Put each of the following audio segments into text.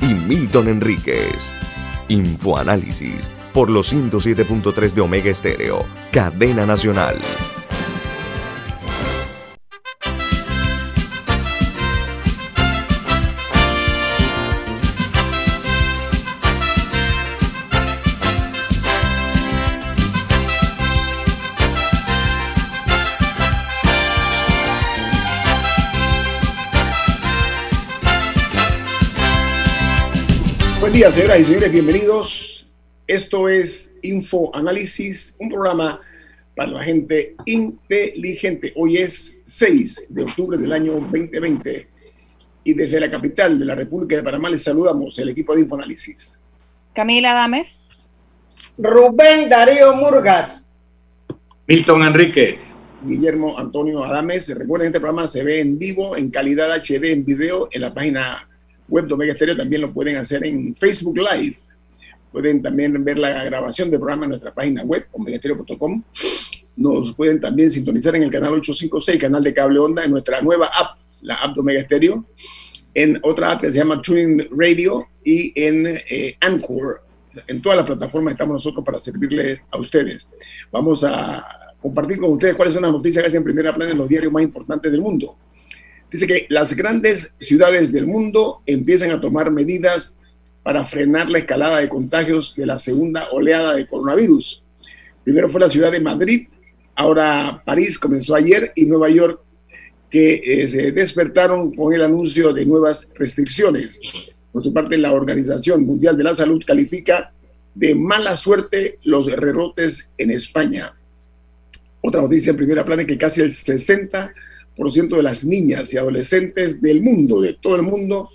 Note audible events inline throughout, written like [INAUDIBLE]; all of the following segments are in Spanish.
y Milton Enríquez. Infoanálisis por los 107.3 de Omega Estéreo, cadena nacional. Días, señoras y señores, bienvenidos. Esto es Info Análisis, un programa para la gente inteligente. Hoy es 6 de octubre del año 2020 y desde la capital de la República de Panamá les saludamos el equipo de Infoanálisis. Camila Dames. Rubén Darío Murgas. Milton Enríquez. Guillermo Antonio Adames. Recuerden, este programa se ve en vivo, en calidad HD, en video, en la página web de Omega Stereo, también lo pueden hacer en Facebook Live. Pueden también ver la grabación del programa en nuestra página web, omegastereo.com. Nos pueden también sintonizar en el canal 856, canal de cable onda, en nuestra nueva app, la app de Omega Stereo, en otra app que se llama Tuning Radio y en eh, Anchor. En todas las plataformas estamos nosotros para servirles a ustedes. Vamos a compartir con ustedes cuáles son las noticias que hacen primera plana en los diarios más importantes del mundo. Dice que las grandes ciudades del mundo empiezan a tomar medidas para frenar la escalada de contagios de la segunda oleada de coronavirus. Primero fue la ciudad de Madrid, ahora París comenzó ayer y Nueva York que eh, se despertaron con el anuncio de nuevas restricciones. Por su parte, la Organización Mundial de la Salud califica de mala suerte los rebrotes en España. Otra noticia en primera plana es que casi el 60 de las niñas y adolescentes del mundo, de todo el mundo,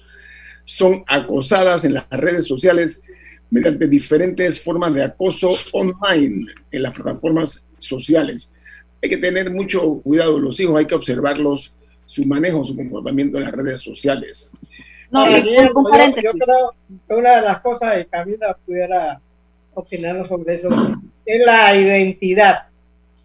son acosadas en las redes sociales mediante diferentes formas de acoso online en las plataformas sociales. Hay que tener mucho cuidado, los hijos hay que observarlos, su manejo, su comportamiento en las redes sociales. No, eh, yo, creo que una de las cosas que Camila pudiera opinar sobre eso es la identidad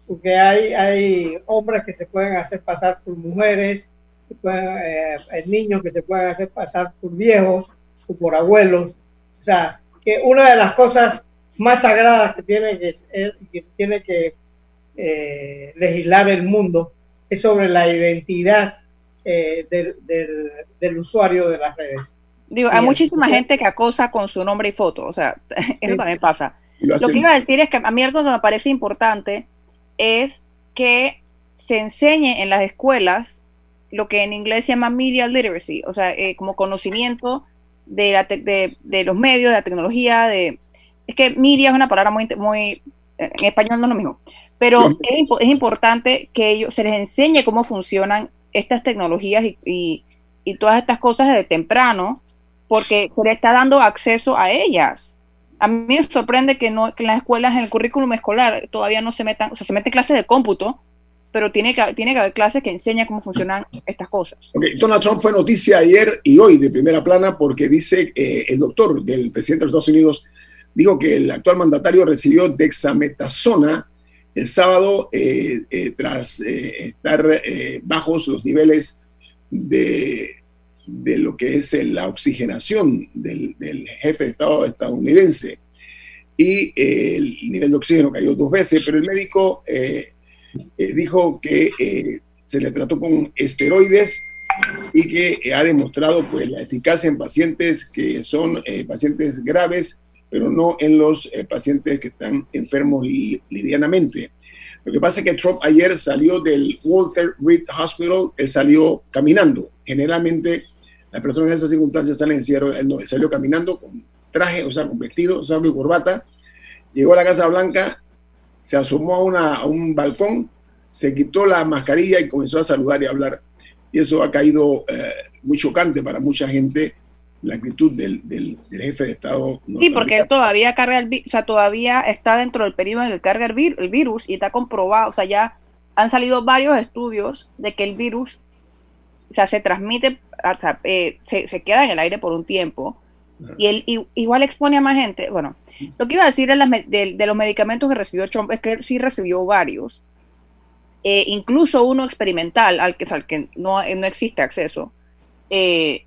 porque hay, hay hombres que se pueden hacer pasar por mujeres, se pueden, eh, niños que se pueden hacer pasar por viejos o por abuelos. O sea, que una de las cosas más sagradas que tiene que, que, tiene que eh, legislar el mundo es sobre la identidad eh, del, del, usuario de las redes. Digo, hay muchísima gente que acosa con su nombre y foto, o sea, [LAUGHS] eso también pasa. Lo, lo, que iba a decir es que a mí algo que me parece importante es que se enseñe en las escuelas lo que en inglés se llama media literacy, o sea, eh, como conocimiento de, la de, los medios, de la tecnología, de... Es que media es una palabra muy... muy en español no es lo mismo, pero es, es, importante que ellos, se les enseñe cómo funcionan estas tecnologías y, y, todas estas cosas desde temprano, porque se les está dando acceso a ellas a mí me sorprende que, no, en las escuelas, en el currículum escolar, todavía no se metan, o sea, se mete clases de cómputo, pero tiene que, tiene que haber clases que enseñan cómo funcionan estas cosas. Donald Trump fue noticia ayer y hoy de primera plana porque dice eh, el doctor del presidente de los Estados Unidos dijo que el actual mandatario recibió dexametasona el sábado eh, eh, tras estar bajos los niveles de de lo que es la oxigenación del, jefe de Estado estadounidense. Y eh, el nivel de oxígeno cayó dos veces, pero el médico eh, eh, dijo que se le trató con esteroides y que ha demostrado pues, la eficacia en pacientes que son pacientes graves, pero no en los pacientes que están enfermos livianamente. Lo que pasa es que Trump ayer salió del Walter Reed Hospital, él salió caminando. Generalmente las personas en esas circunstancias salen en cierre, él no, salió caminando con traje, o sea, con vestido, saco y corbata, llegó a la Casa Blanca, se asomó a, una, a un balcón, se quitó la mascarilla y comenzó a saludar y hablar. Y eso ha caído eh, muy chocante para mucha gente la actitud del, del, jefe de Estado. Sí, porque él todavía carga el o sea, todavía está dentro del periodo en el que carga el, virus y está comprobado, o sea, ya han salido varios estudios de que el virus, o sea, se transmite, eh, se, se, queda en el aire por un tiempo y él igual expone a más gente. Bueno, lo que iba a decir de, de, los medicamentos que recibió Trump es que él sí recibió varios, eh, incluso uno experimental al que, al que no, no existe acceso. Eh,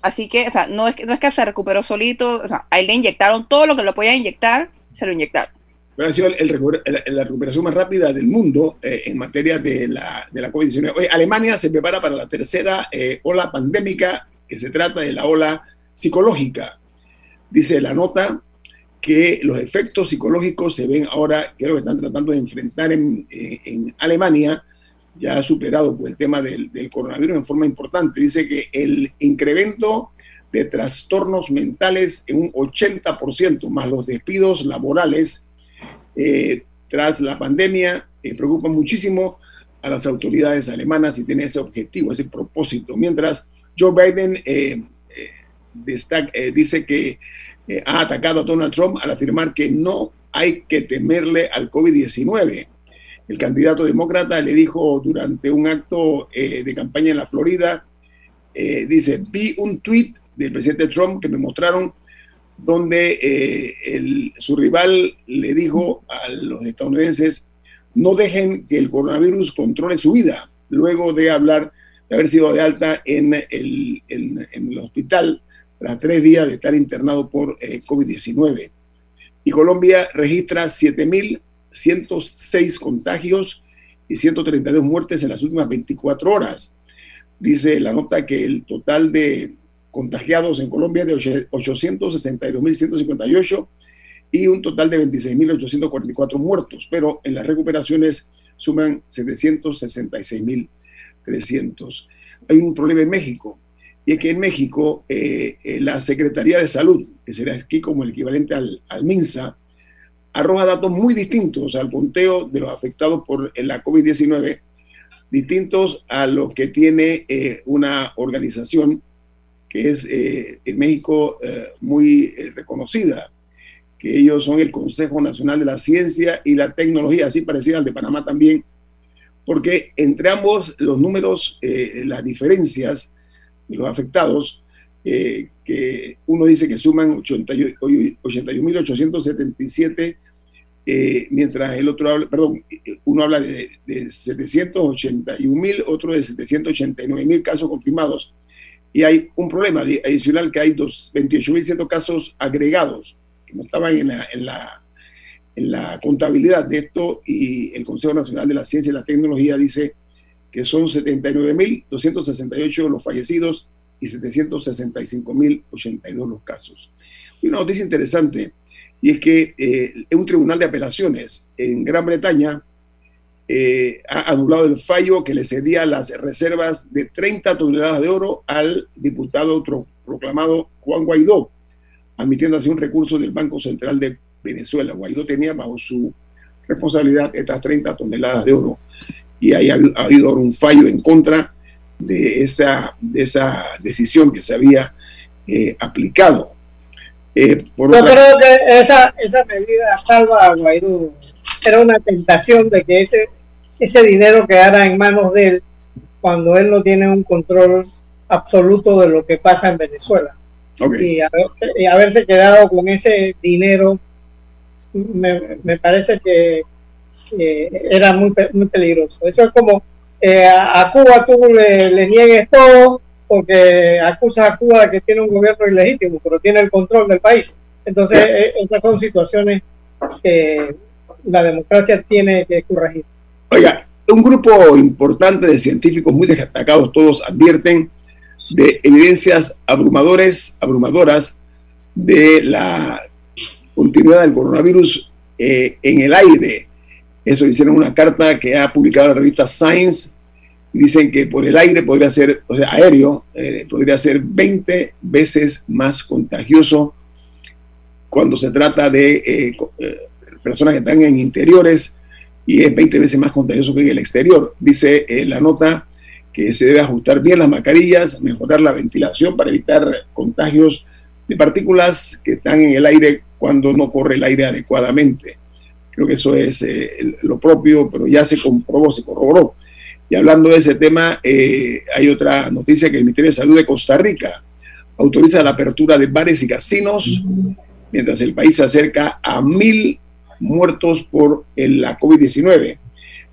Así que, o sea, no es que, no es que se recuperó solito, o sea, ahí le inyectaron todo lo que lo podía inyectar, se lo inyectaron. Ha sido la recuperación más rápida del mundo eh, en materia de la, de la COVID-19. Alemania se prepara para la tercera eh, ola pandémica, que se trata de la ola psicológica. Dice la nota que los efectos psicológicos se ven ahora, que es lo que están tratando de enfrentar en, eh, en Alemania, ya ha superado pues, el tema del, coronavirus en forma importante. Dice que el incremento de trastornos mentales en un 80%, más los despidos laborales eh, tras la pandemia, eh, preocupan muchísimo a las autoridades alemanas y tiene ese objetivo, ese propósito. Mientras Joe Biden eh, dice que ha atacado a Donald Trump al afirmar que no hay que temerle al COVID-19 el candidato demócrata le dijo durante un acto de campaña en la Florida, dice, vi un tuit del presidente Trump que me mostraron donde eh, su rival le dijo a los estadounidenses, no dejen que el coronavirus controle su vida, luego de hablar, de haber sido de alta en el, hospital tras tres días de estar internado por COVID-19. Y Colombia registra 7.000 106 contagios y 132 muertes en las últimas 24 horas. Dice la nota que el total de contagiados en Colombia de 862.158 y un total de 26.844 muertos, pero en las recuperaciones suman 766.300. Hay un problema en México, y es que en México eh, eh, la Secretaría de Salud, que será aquí como el equivalente al, al MINSA, arroja datos muy distintos al conteo de los afectados por la COVID-19, distintos a los que tiene eh, una organización que es eh, en México eh, muy reconocida, que ellos son el Consejo Nacional de la Ciencia y la Tecnología, así parecida al de Panamá también, porque entre ambos los números, las diferencias de los afectados, que uno dice que suman 81.877 eh, mientras el otro habla, perdón, uno habla de, de 781 mil, otro de 789 mil casos confirmados. Y hay un problema adicional que hay 28.100 casos agregados que no estaban en la, en, la, en la contabilidad de esto y el Consejo Nacional de la Ciencia y la Tecnología dice que son 79.268 los fallecidos y 765.082 los casos. Y una noticia interesante y es que eh, un tribunal de apelaciones en Gran Bretaña eh, ha anulado el fallo que le cedía las reservas de 30 toneladas de oro al diputado proclamado Juan Guaidó, admitiendo así un recurso del Banco Central de Venezuela. Guaidó tenía bajo su responsabilidad estas 30 toneladas de oro y ahí ha, habido un fallo en contra de esa, de esa decisión que se había eh, aplicado. Eh, Yo creo que esa, esa medida salva a Guaidó. Era una tentación de que ese, ese dinero quedara en manos de él cuando él no tiene un control absoluto de lo que pasa en Venezuela. Y, haberse quedado con ese dinero me, parece que, era muy, muy peligroso. Eso es como eh, a, Cuba tú le, le niegues todo porque acusa a Cuba de que tiene un gobierno ilegítimo, pero tiene el control del país. Entonces, eh, estas son situaciones que la democracia tiene que corregir. Oiga, un grupo importante de científicos muy destacados, todos advierten de evidencias abrumadores, abrumadoras de la continuidad del coronavirus eh, en el aire. Eso hicieron una carta que ha publicado la revista Science dicen que por el aire podría ser, o sea, aéreo, eh, podría ser 20 veces más contagioso cuando se trata de eh, personas que están en interiores y es 20 veces más contagioso que en el exterior. Dice la nota que se debe ajustar bien las mascarillas, mejorar la ventilación para evitar contagios de partículas que están en el aire cuando no corre el aire adecuadamente. Creo que eso es eh, lo propio, pero ya se comprobó, se corroboró. Y hablando de ese tema, eh, hay otra noticia que el Ministerio de Salud de Costa Rica autoriza la apertura de bares y casinos, mientras el país se acerca a mil muertos por la COVID-19.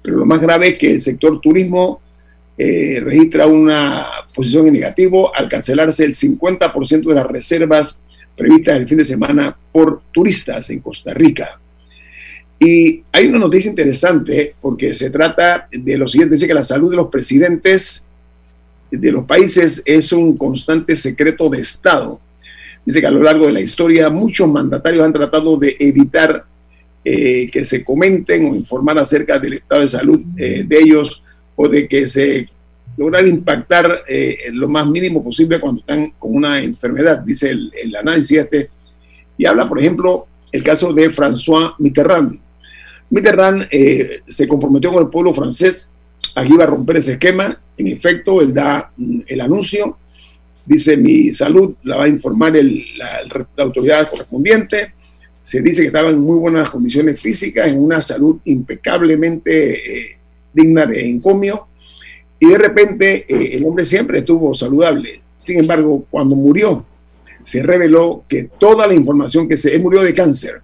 Pero lo más grave es que el sector turismo eh, registra una posición en negativo al cancelarse el 50% de las reservas previstas el fin de semana por turistas en Costa Rica. Y hay una noticia interesante porque se trata de lo siguiente, dice que la salud de los presidentes de los países es un constante secreto de Estado. Dice que a lo largo de la historia muchos mandatarios han tratado de evitar eh, que se comenten o informar acerca del estado de salud eh, de ellos o de que se lograr impactar eh, lo más mínimo posible cuando están con una enfermedad, dice el, el análisis este. Y habla, por ejemplo, el caso de François Mitterrand, Mitterrand eh, se comprometió con el pueblo francés a que iba a romper ese esquema. En efecto, él da mm, el anuncio, dice mi salud la va a informar la, autoridad correspondiente. Se dice que estaba en muy buenas condiciones físicas, en una salud impecablemente eh, digna de encomio. Y de repente eh, el hombre siempre estuvo saludable. Sin embargo, cuando murió, se reveló que toda la información que se... Él murió de cáncer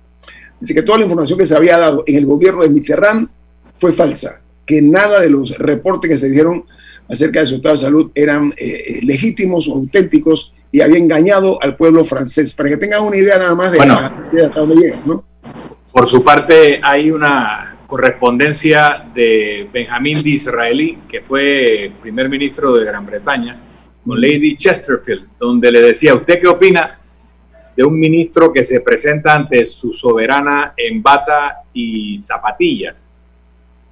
Dice que toda la información que se había dado en el gobierno de Mitterrand fue falsa, que nada de los reportes que se dieron acerca de su estado de salud eran eh, legítimos o auténticos y había engañado al pueblo francés. Para que tengan una idea nada más de, hasta dónde llega, ¿no? Por su parte, hay una correspondencia de Benjamín Disraeli, que fue primer ministro de Gran Bretaña, con Lady Chesterfield, donde le decía, ¿usted qué opina de un ministro que se presenta ante su soberana en bata y zapatillas.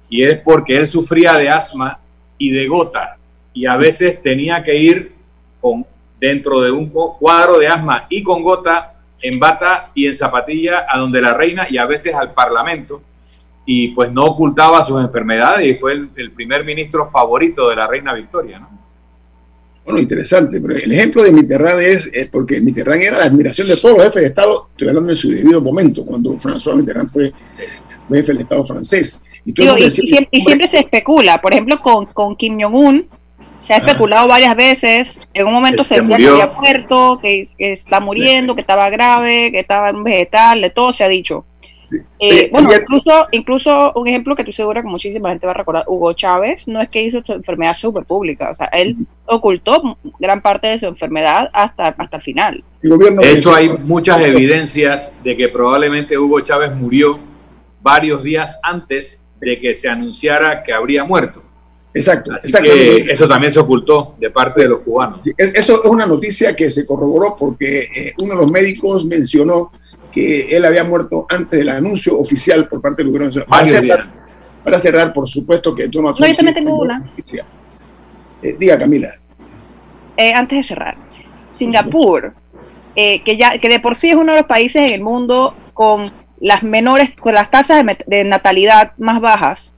Y es porque él sufría de asma y de gota y a veces tenía que ir con, dentro de un cuadro de asma y con gota en bata y en zapatilla a donde la reina y a veces al parlamento y pues no ocultaba sus enfermedades y fue el, el primer ministro favorito de la reina Victoria, ¿no? Bueno, interesante, pero el ejemplo de Mitterrand es, porque Mitterrand era la admiración de todos los jefes de Estado, estoy hablando en su debido momento, cuando François Mitterrand fue, jefe del Estado francés. Y, siempre, se especula, por ejemplo, con, con Kim Jong-un, se ha especulado varias veces, en un momento se, decía que había muerto, que, que está muriendo, que estaba grave, que estaba en un vegetal, de todo se ha dicho. Eh, bueno, incluso, incluso un ejemplo que estoy segura que muchísima gente va a recordar, Hugo Chávez no es que hizo su enfermedad súper pública, o sea, él ocultó gran parte de su enfermedad hasta, hasta el final. hecho, hay muchas evidencias de que probablemente Hugo Chávez murió varios días antes de que se anunciara que habría muerto. Exacto, eso también se ocultó de parte de los cubanos. Eso es una noticia que se corroboró porque eh, uno de los médicos mencionó que él había muerto antes del anuncio oficial por parte del gobierno Para cerrar, para cerrar, por supuesto que Donald Trump... No, yo también tengo una. Eh, diga, Camila. Eh, antes de cerrar, Singapur, eh, que ya que de por sí es uno de los países en el mundo con las menores, con las tasas de, natalidad más bajas,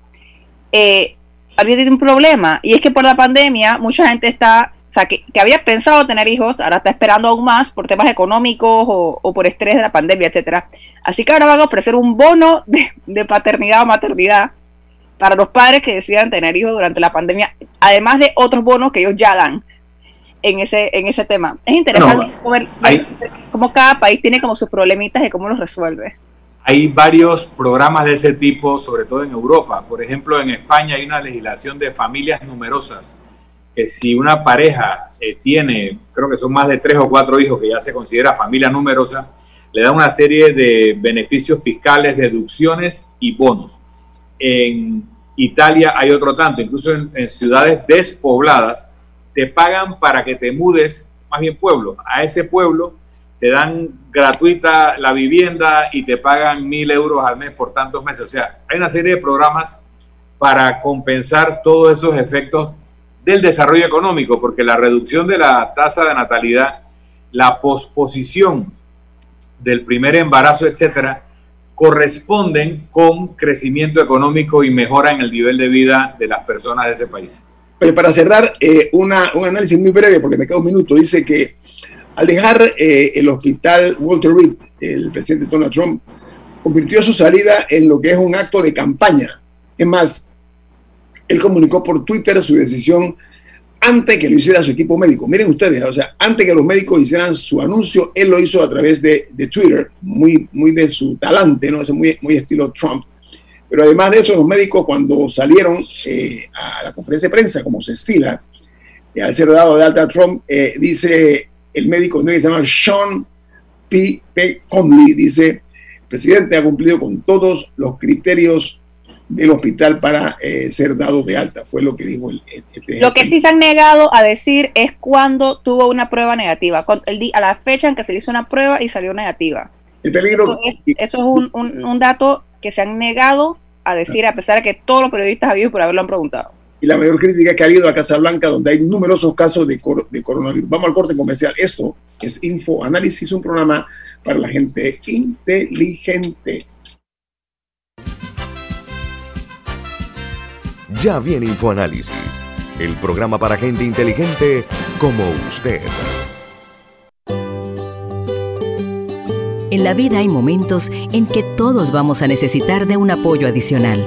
había tenido un problema y es que por la pandemia mucha gente está o sea, que, había pensado tener hijos, ahora está esperando aún más por temas económicos o, por estrés de la pandemia, etcétera. Así que ahora van a ofrecer un bono de, paternidad o maternidad para los padres que decidan tener hijos durante la pandemia, además de otros bonos que ellos ya dan en ese, en ese tema. Es interesante ver, cómo cada país tiene como sus problemitas y cómo los resuelve. Hay varios programas de ese tipo, sobre todo en Europa. Por ejemplo, en España hay una legislación de familias numerosas que si una pareja eh, tiene, creo que son más de tres o cuatro hijos, que ya se considera familia numerosa, le da una serie de beneficios fiscales, deducciones y bonos. En Italia hay otro tanto, incluso en, ciudades despobladas, te pagan para que te mudes, más bien pueblo, a ese pueblo te dan gratuita la vivienda y te pagan mil euros al mes por tantos meses. O sea, hay una serie de programas para compensar todos esos efectos del desarrollo económico, porque la reducción de la tasa de natalidad, la posposición del primer embarazo, etcétera, corresponden con crecimiento económico y mejora en el nivel de vida de las personas de ese país. para cerrar, eh, una, un análisis muy breve, porque me queda un minuto, dice que al dejar eh, el hospital Walter Reed, el presidente Donald Trump convirtió su salida en lo que es un acto de campaña. Es más, él comunicó por Twitter su decisión antes que lo hiciera su equipo médico. Miren ustedes, o sea, antes que los médicos hicieran su anuncio, él lo hizo a través de, Twitter, muy, muy de su talante, ¿no? Es muy, muy estilo Trump. Pero además de eso, los médicos cuando salieron eh, a la conferencia de prensa, como se estila, eh, al ser dado de alta a Trump, eh, dice el médico que se llama Sean P. P. Conley, dice, el presidente ha cumplido con todos los criterios del hospital para eh, ser dado de alta, fue lo que dijo el, este Lo que sí se han negado a decir es cuando tuvo una prueba negativa, el, a la fecha en que se hizo una prueba y salió negativa. El peligro... Eso es, un, dato que se han negado a decir, a pesar de que todos los periodistas habido por haberlo han preguntado. Y la mayor crítica que ha habido a Casablanca, donde hay numerosos casos de, de coronavirus. Vamos al corte comercial. Esto es Info Análisis, un programa para la gente inteligente. Ya viene InfoAnálisis, el programa para gente inteligente como usted. En la vida hay momentos en que todos vamos a necesitar de un apoyo adicional.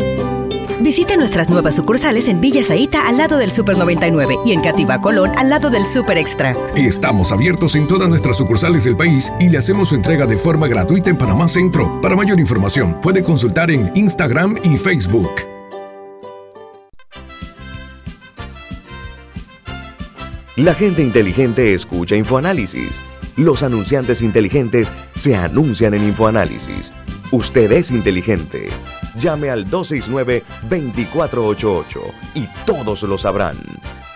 Visite nuestras nuevas sucursales en Villa Zaita al lado del Super 99 y en Cativa Colón al lado del Super Extra. Estamos abiertos en todas nuestras sucursales del país y le hacemos su entrega de forma gratuita en Panamá Centro. Para mayor información, puede consultar en Instagram y Facebook. La gente inteligente escucha InfoAnálisis. Los anunciantes inteligentes se anuncian en InfoAnálisis. Usted es inteligente. Llame al 269-2488 y todos lo sabrán.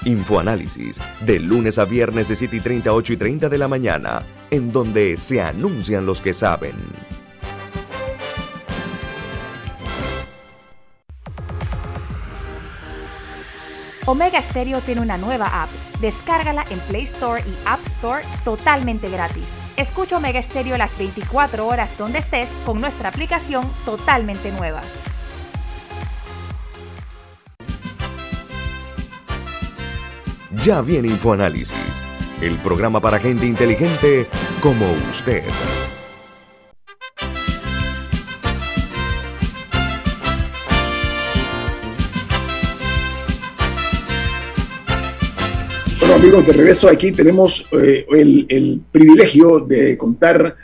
Infoanálisis, de lunes a viernes de 7 y 30, 8 y 30 de la mañana, en donde se anuncian los que saben. Omega Stereo tiene una nueva app. Descárgala en Play Store y App Store totalmente gratis. Escucha Omega Stereo las 24 horas donde estés con nuestra aplicación totalmente nueva. Ya viene InfoAnálisis, el programa para gente inteligente como usted. Amigos, de regreso aquí tenemos eh, el, privilegio de contar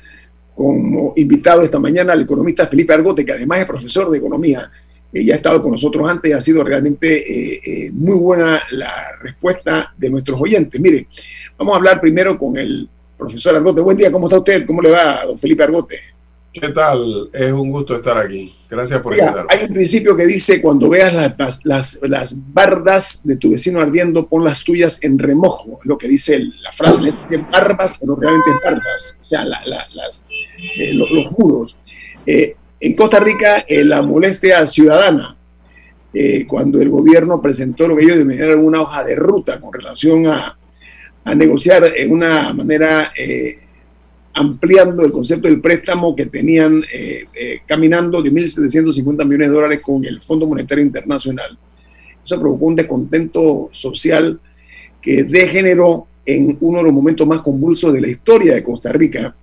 como invitado esta mañana al economista Felipe Argote, que además es profesor de economía. ya ha estado con nosotros antes y ha sido realmente eh, eh, muy buena la respuesta de nuestros oyentes. Mire, vamos a hablar primero con el profesor Argote. Buen día, ¿cómo está usted? ¿Cómo le va, don Felipe Argote? ¿Qué tal? Es un gusto estar aquí. Gracias por invitarme. Hay un principio que dice, cuando veas las, las, las, bardas de tu vecino ardiendo, pon las tuyas en remojo. lo que dice la frase, le dice barbas, pero realmente bardas. O sea, las, eh, los, muros. Eh, en Costa Rica, eh, la molestia ciudadana, cuando el gobierno presentó lo que ellos denominaron una hoja de ruta con relación a, a negociar en una manera ampliando el concepto del préstamo que tenían eh, eh, caminando de 1.750 millones de dólares con el Fondo Monetario Internacional. Eso provocó un descontento social que degeneró en uno de los momentos más convulsos de la historia de Costa Rica,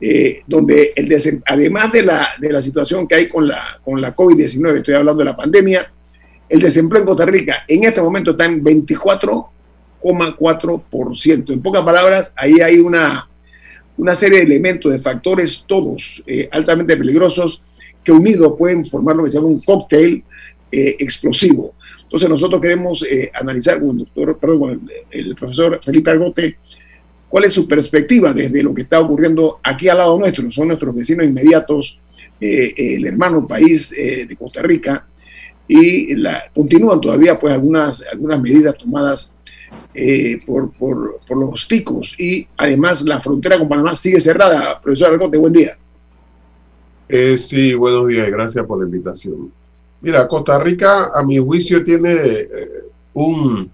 eh, donde el además de la, de la situación que hay con la, con la COVID-19, estoy hablando de la pandemia, el desempleo en Costa Rica en este momento está en 24,4%. En pocas palabras, ahí hay una una serie de elementos, de factores, todos eh, altamente peligrosos, que unidos pueden formar lo que se llama un cóctel eh, explosivo. Entonces nosotros queremos eh, analizar con el, doctor, perdón, el, profesor Felipe Argote cuál es su perspectiva desde lo que está ocurriendo aquí al lado nuestro. Son nuestros vecinos inmediatos, el hermano país de Costa Rica, y la, continúan todavía pues algunas, algunas medidas tomadas eh, por, los ticos y además la frontera con Panamá sigue cerrada. Profesor Argote, buen día. Eh, sí, buenos días gracias por la invitación. Mira, Costa Rica, a mi juicio, tiene eh, un...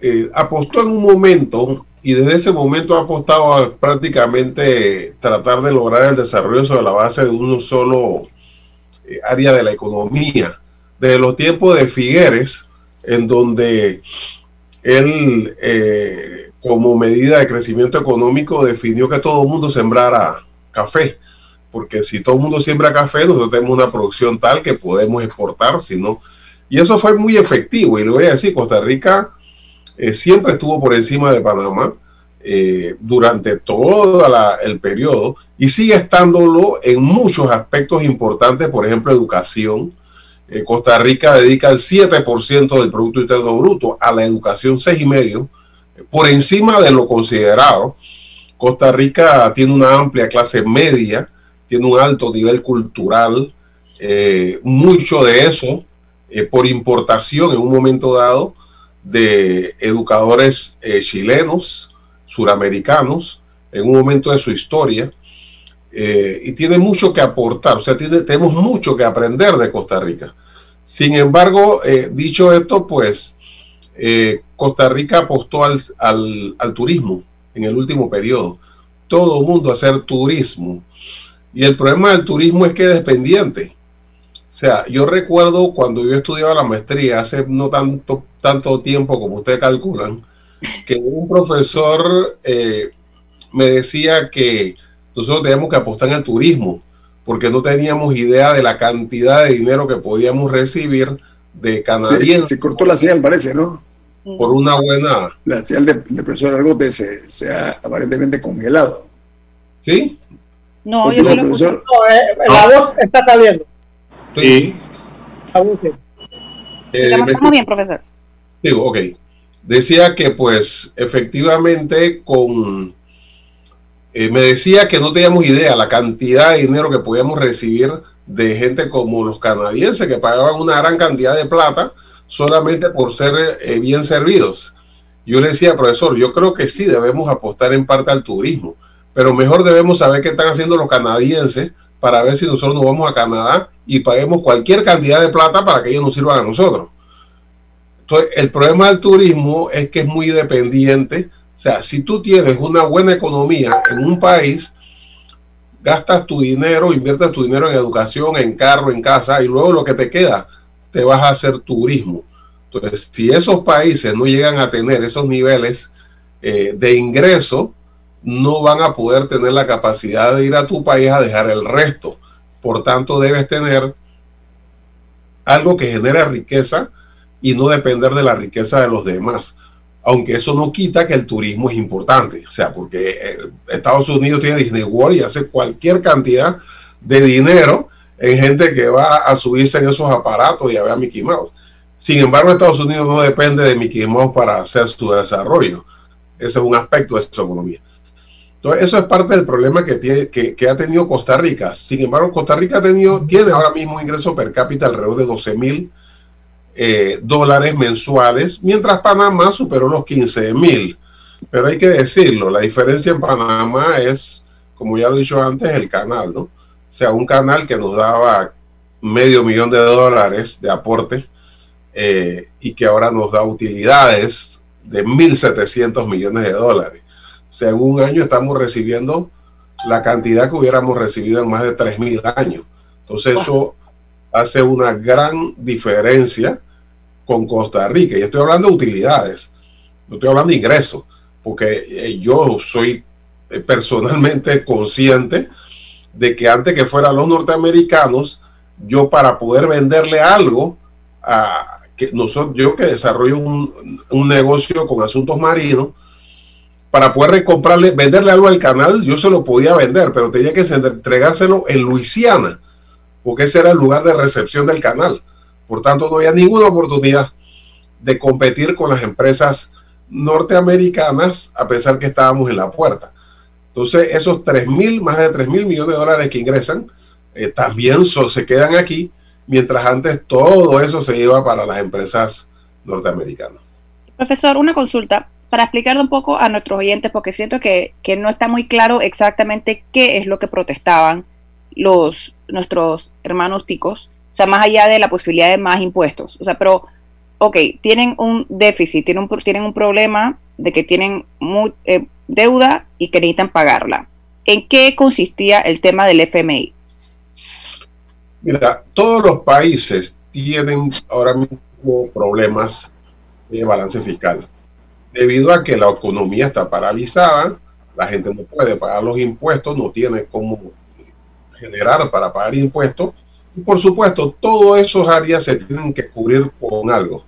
Eh, apostó en un momento y desde ese momento ha apostado a prácticamente tratar de lograr el desarrollo sobre la base de un solo área de la economía. Desde los tiempos de Figueres, en donde él, como medida de crecimiento económico, definió que todo el mundo sembrara café porque si todo el mundo siembra café, nosotros tenemos una producción tal que podemos exportar, si no. Y eso fue muy efectivo, y le voy a decir, Costa Rica eh, siempre estuvo por encima de Panamá eh, durante todo el periodo y sigue estándolo en muchos aspectos importantes, por ejemplo, educación. Eh, Costa Rica dedica el 7% del Producto Interno Bruto a la educación, 6,5%, por encima de lo considerado. Costa Rica tiene una amplia clase media, tiene un alto nivel cultural, eh, mucho de eso eh, por importación en un momento dado de educadores eh, chilenos, suramericanos, en un momento de su historia, y tiene mucho que aportar, o sea, tenemos mucho que aprender de Costa Rica. Sin embargo, dicho esto, pues Costa Rica apostó al, al, al turismo en el último periodo. Todo el mundo hacer turismo y el problema del turismo es que es dependiente. O sea, yo recuerdo cuando yo estudiaba la maestría, hace no tanto, tanto tiempo como ustedes calculan, que un profesor eh, me decía que nosotros teníamos que apostar el turismo, porque no teníamos idea de la cantidad de dinero que podíamos recibir de canadienses. Se, cortó la señal, parece, ¿no? Por una buena... La señal del de profesor Argote se, se ha aparentemente congelado. ¿Sí? No, yo no lo escucho. No, eh, la ah. voz está saliendo. Sí. Eh, estamos bien, profesor. Digo, ok. Decía que pues efectivamente con... Eh, me decía que no teníamos idea la cantidad de dinero que podíamos recibir de gente como los canadienses que pagaban una gran cantidad de plata solamente por ser eh, bien servidos. Yo le decía, profesor, yo creo que sí debemos apostar en parte al turismo pero mejor debemos saber qué están haciendo los canadienses para ver si nosotros nos vamos a Canadá y paguemos cualquier cantidad de plata para que ellos nos sirvan a nosotros. Entonces, el problema del turismo es que es muy dependiente. O sea, si tú tienes una buena economía en un país, gastas tu dinero, inviertes tu dinero en educación, en carro, en casa, y luego lo que te queda, te vas a hacer turismo. Entonces, si esos países no llegan a tener esos niveles eh, de ingreso, no van a poder tener la capacidad de ir a tu país a dejar el resto. Por tanto, debes tener algo que genere riqueza y no depender de la riqueza de los demás. Aunque eso no quita que el turismo es importante. O sea, porque eh, Estados Unidos tiene Disney World y hace cualquier cantidad de dinero en gente que va a subirse en esos aparatos y a ver a Mickey Mouse. Sin embargo, Estados Unidos no depende de Mickey Mouse para hacer su desarrollo. Ese es un aspecto de su economía. Entonces, eso es parte del problema que, tiene, que, ha tenido Costa Rica. Sin embargo, Costa Rica ha tenido, tiene ahora mismo un ingreso per cápita alrededor de 12 mil eh, dólares mensuales, mientras Panamá superó los 15 mil. Pero hay que decirlo, la diferencia en Panamá es, como ya lo he dicho antes, el canal, ¿no? O sea, un canal que nos daba medio millón de dólares de aporte eh, y que ahora nos da utilidades de 1.700 millones de dólares en un año estamos recibiendo la cantidad que hubiéramos recibido en más de 3.000 años. Entonces eso hace una gran diferencia con Costa Rica. Y estoy hablando de utilidades, no estoy hablando de ingresos, porque eh, yo soy eh, personalmente consciente de que antes que fueran los norteamericanos, yo para poder venderle algo a que nosotros, yo que desarrollo un, un negocio con asuntos marinos, para poder comprarle, venderle algo al canal, yo se lo podía vender, pero tenía que entregárselo en Luisiana, porque ese era el lugar de recepción del canal. Por tanto, no había ninguna oportunidad de competir con las empresas norteamericanas, a pesar que estábamos en la puerta. Entonces, esos 3 mil, más de 3 mil millones de dólares que ingresan, eh, también se quedan aquí, mientras antes todo eso se iba para las empresas norteamericanas. Profesor, una consulta para explicarle un poco a nuestros oyentes, porque siento que, no está muy claro exactamente qué es lo que protestaban los nuestros hermanos ticos, o sea, más allá de la posibilidad de más impuestos, o sea, pero, ok, tienen un déficit, tienen un, tienen un problema de que tienen eh, deuda y que necesitan pagarla. ¿En qué consistía el tema del FMI? Mira, todos los países tienen ahora mismo problemas de balance fiscal. Debido a que la economía está paralizada, la gente no puede pagar los impuestos, no tiene cómo generar para pagar impuestos. Y por supuesto, todos esos áreas se tienen que cubrir con algo.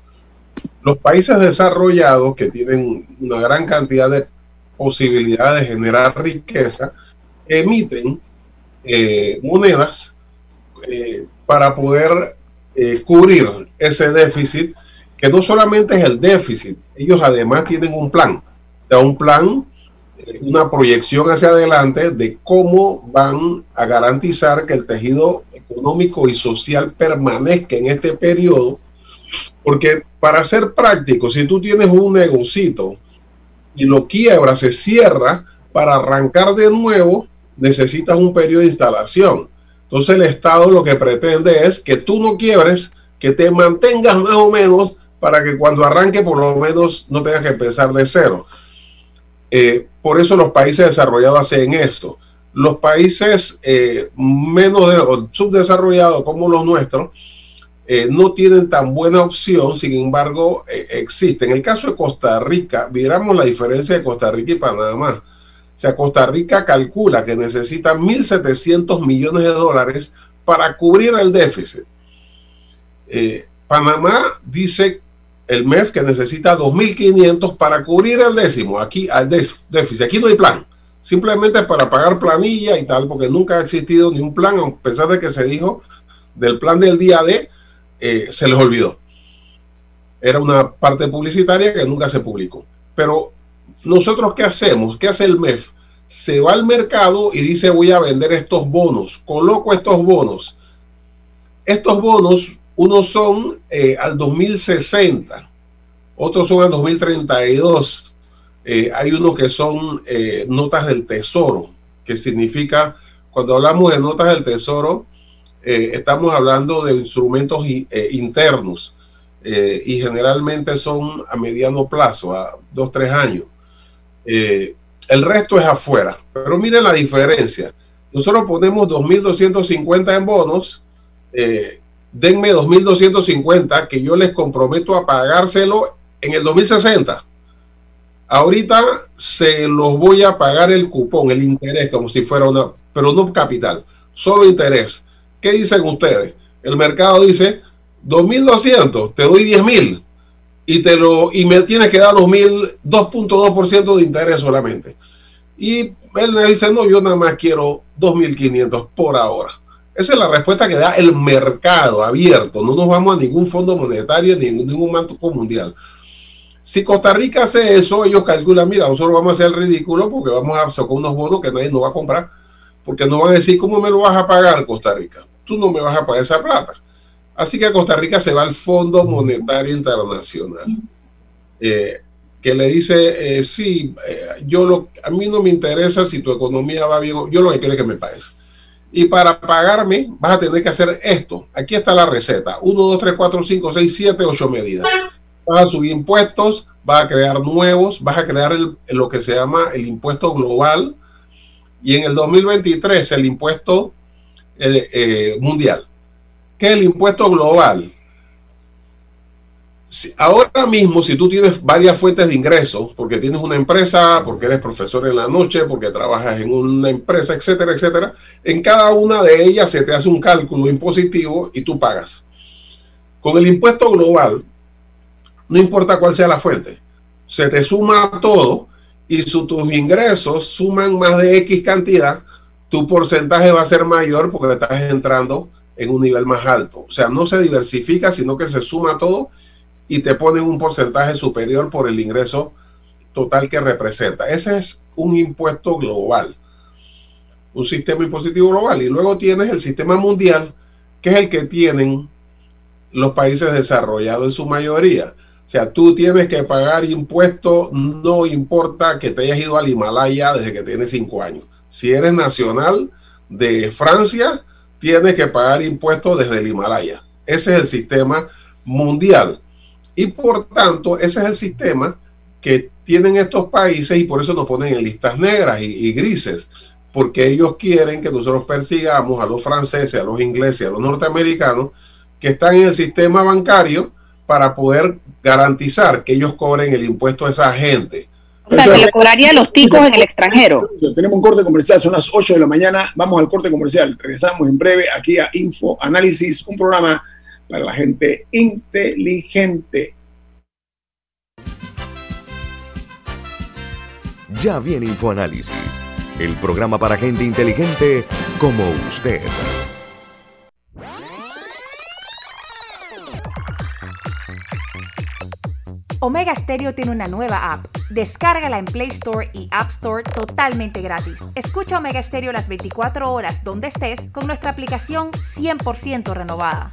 Los países desarrollados que tienen una gran cantidad de posibilidades de generar riqueza, emiten eh, monedas eh, para poder eh, cubrir ese déficit, que no solamente es el déficit, ellos además tienen un plan, o un plan, una proyección hacia adelante de cómo van a garantizar que el tejido económico y social permanezca en este periodo, porque para ser práctico, si tú tienes un negocito y lo quiebra, se cierra, para arrancar de nuevo necesitas un periodo de instalación. Entonces el Estado lo que pretende es que tú no quiebres, que te mantengas más o menos para que cuando arranque por lo menos no tengas que empezar de cero. Eh, por eso los países desarrollados hacen esto. Los países eh, menos subdesarrollados como los nuestros eh, no tienen tan buena opción, sin embargo, existe. En el caso de Costa Rica, miramos la diferencia de Costa Rica y Panamá. O sea, Costa Rica calcula que necesita 1.700 millones de dólares para cubrir el déficit. Panamá dice el MEF que necesita 2.500 para cubrir el décimo, aquí al déficit. Aquí no hay plan, simplemente para pagar planilla y tal, porque nunca ha existido ni un plan, a pesar de que se dijo del plan del día de, eh, se les olvidó. Era una parte publicitaria que nunca se publicó. Pero nosotros, ¿qué hacemos? ¿Qué hace el MEF? Se va al mercado y dice voy a vender estos bonos, coloco estos bonos. Estos bonos unos son eh, al 2060, otros son al 2032. Eh, hay unos que son eh, notas del tesoro, que significa, cuando hablamos de notas del tesoro, estamos hablando de instrumentos internos y generalmente son a mediano plazo, a dos, tres años. el resto es afuera, pero miren la diferencia. Nosotros ponemos 2.250 en bonos, denme 2.250 que yo les comprometo a pagárselo en el 2060. Ahorita se los voy a pagar el cupón, el interés, como si fuera una, pero no capital, solo interés. ¿Qué dicen ustedes? El mercado dice 2.200, te doy 10.000 y te lo y me tienes que dar 2.000, 2.2% de interés solamente. Y él me dice, no, yo nada más quiero 2.500 por ahora. Esa es la respuesta que da el mercado abierto. No nos vamos a ningún fondo monetario ni ningún banco mundial. Si Costa Rica hace eso, ellos calculan, mira, nosotros vamos a hacer el ridículo porque vamos a sacar unos bonos que nadie nos va a comprar, porque nos van a decir, ¿cómo me lo vas a pagar, Costa Rica? Tú no me vas a pagar esa plata. Así que Costa Rica se va al Fondo Monetario Internacional, eh, que le dice, eh, sí, eh, yo lo, a mí no me interesa si tu economía va bien, yo lo que quiero es que me pagues. Y para pagarme vas a tener que hacer esto. Aquí está la receta. 1, 2, 3, 4, 5, 6, 7, 8 medidas. Vas a subir impuestos, vas a crear nuevos, vas a crear lo que se llama el impuesto global y en el 2023 el impuesto eh, eh, mundial. ¿Qué es el impuesto global? Ahora mismo, si tú tienes varias fuentes de ingresos, porque tienes una empresa, porque eres profesor en la noche, porque trabajas en una empresa, etcétera, etcétera, en cada una de ellas se te hace un cálculo impositivo y tú pagas. Con el impuesto global, no importa cuál sea la fuente, se te suma todo y si tus ingresos suman más de X cantidad, tu porcentaje va a ser mayor porque estás entrando en un nivel más alto. O sea, no se diversifica, sino que se suma todo y te ponen un porcentaje superior por el ingreso total que representa. Ese es un impuesto global, un sistema impositivo global. Y luego tienes el sistema mundial, que es el que tienen los países desarrollados en su mayoría. O sea, tú tienes que pagar impuestos, no importa que te hayas ido al Himalaya desde que tienes cinco años. Si eres nacional, de Francia tiene que pagar impuestos desde el Himalaya. Ese es el sistema mundial. Y por tanto, ese es el sistema que tienen estos países y por eso nos ponen en listas negras y, grises, porque ellos quieren que nosotros persigamos a los franceses, a los ingleses, a los norteamericanos que están en el sistema bancario para poder garantizar que ellos cobren el impuesto a esa gente. O sea, que le cobraría a los ticos en el extranjero. Tenemos un corte comercial, son las 8 de la mañana. Vamos al corte comercial. Regresamos en breve aquí a Info Análisis, un programa para la gente inteligente. Ya viene InfoAnálisis, el programa para gente inteligente como usted. Omega Stereo tiene una nueva app. Descárgala en Play Store y App Store totalmente gratis. Escucha Omega Stereo las 24 horas donde estés con nuestra aplicación 100% renovada.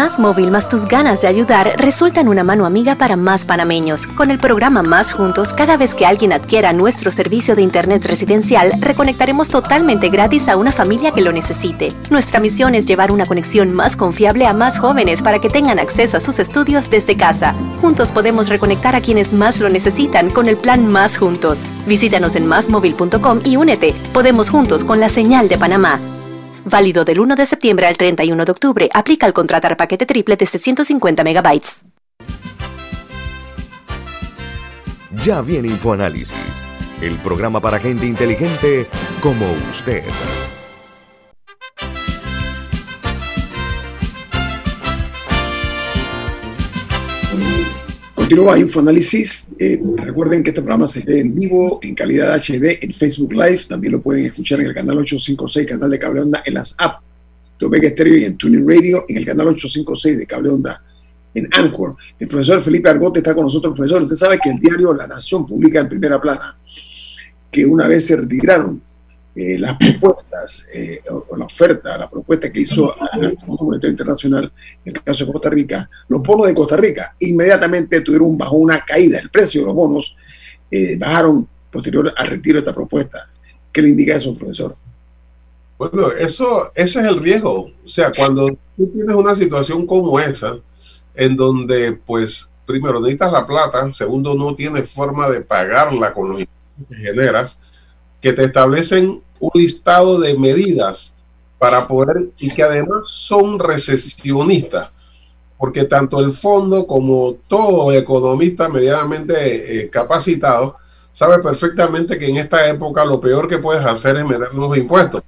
Más móvil más tus ganas de ayudar resultan una mano amiga para más panameños. Con el programa Más Juntos, cada vez que alguien adquiera nuestro servicio de Internet residencial, reconectaremos totalmente gratis a una familia que lo necesite. Nuestra misión es llevar una conexión más confiable a más jóvenes para que tengan acceso a sus estudios desde casa. Juntos podemos reconectar a quienes más lo necesitan con el plan Más Juntos. Visítanos en másmóvil.com y únete. Podemos juntos con la señal de Panamá. Válido del 1 de septiembre al 31 de octubre. Aplica al contratar paquete triple de 150 megabytes. Ya viene InfoAnálisis, el programa para gente inteligente como usted. Continúa Infoanálisis. Eh, recuerden que este programa se ve en vivo, en calidad HD, en Facebook Live. También lo pueden escuchar en el canal 856, canal de Cable Onda, en las apps de Omega y en Tuning Radio, en el canal 856 de Cable Onda, en Anchor. El profesor Felipe Argote está con nosotros. Profesor, usted sabe que el diario La Nación publica en primera plana que una vez se retiraron eh, las propuestas eh, o, la oferta, la propuesta que hizo el Fondo Monetario Internacional en el caso de Costa Rica, los bonos de Costa Rica inmediatamente tuvieron bajo una caída. El precio de los bonos eh, bajaron posterior al retiro de esta propuesta. ¿Qué le indica eso, profesor? Bueno, eso, ese es el riesgo. O sea, cuando tú tienes una situación como esa, en donde, pues, primero necesitas la plata, segundo, no tienes forma de pagarla con los impuestos que generas, que te establecen un listado de medidas para poder y que además son recesionistas, porque tanto el fondo como todo economista medianamente eh, capacitado sabe perfectamente que en esta época lo peor que puedes hacer es meter nuevos impuestos,